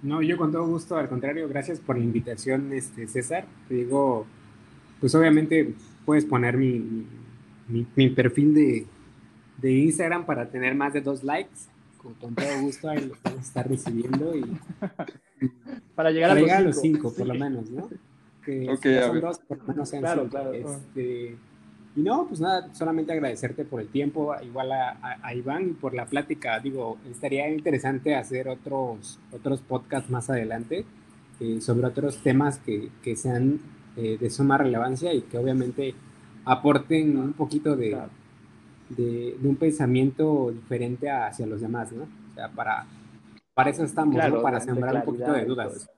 No, yo con todo gusto, al contrario, gracias por la invitación, este, César. Te digo, pues obviamente puedes poner mi, mi, perfil de, de, Instagram para tener más de dos likes. Con, todo gusto ahí lo vamos a estar recibiendo y, para llegar, a, los cinco, por lo menos, ¿no? Que son dos, por lo menos sean claro, Claro. Este, y no, pues nada, solamente agradecerte por el tiempo, igual a, a, Iván y por la plática. Digo, estaría interesante hacer otros, otros podcasts más adelante eh, sobre otros temas que, que sean eh, de suma relevancia y que obviamente aporten un poquito de, de, un pensamiento diferente hacia los demás, ¿no? O sea, para, para eso estamos, ¿no? Para sembrar un poquito de dudas.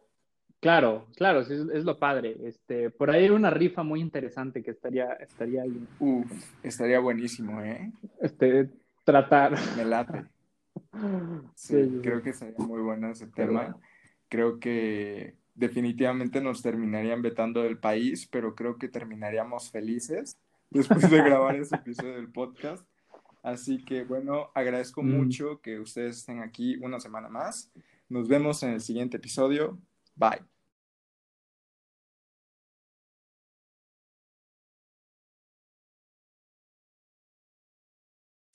Claro, claro, es, es, lo padre. Este, por ahí hay una rifa muy interesante que estaría, estaría ahí. Uf, estaría buenísimo, ¿eh? Este, tratar. Me late. Sí, creo que sería muy bueno ese tema. Creo que definitivamente nos terminarían vetando del país, pero creo que terminaríamos felices después de grabar ese episodio del podcast. Así que bueno, agradezco mm. mucho que ustedes estén aquí una semana más. Nos vemos en el siguiente episodio. Bye.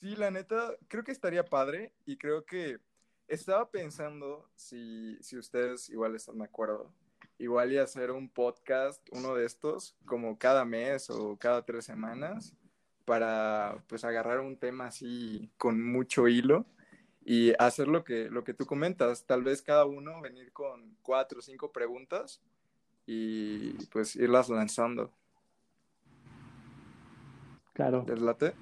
Sí, la neta, creo que estaría padre y creo que estaba pensando, si, si ustedes igual están de acuerdo, igual y hacer un podcast, uno de estos, como cada mes o cada tres semanas, para pues agarrar un tema así con mucho hilo y hacer lo que, lo que tú comentas, tal vez cada uno venir con cuatro o cinco preguntas y pues irlas lanzando. Claro. ¿Les late?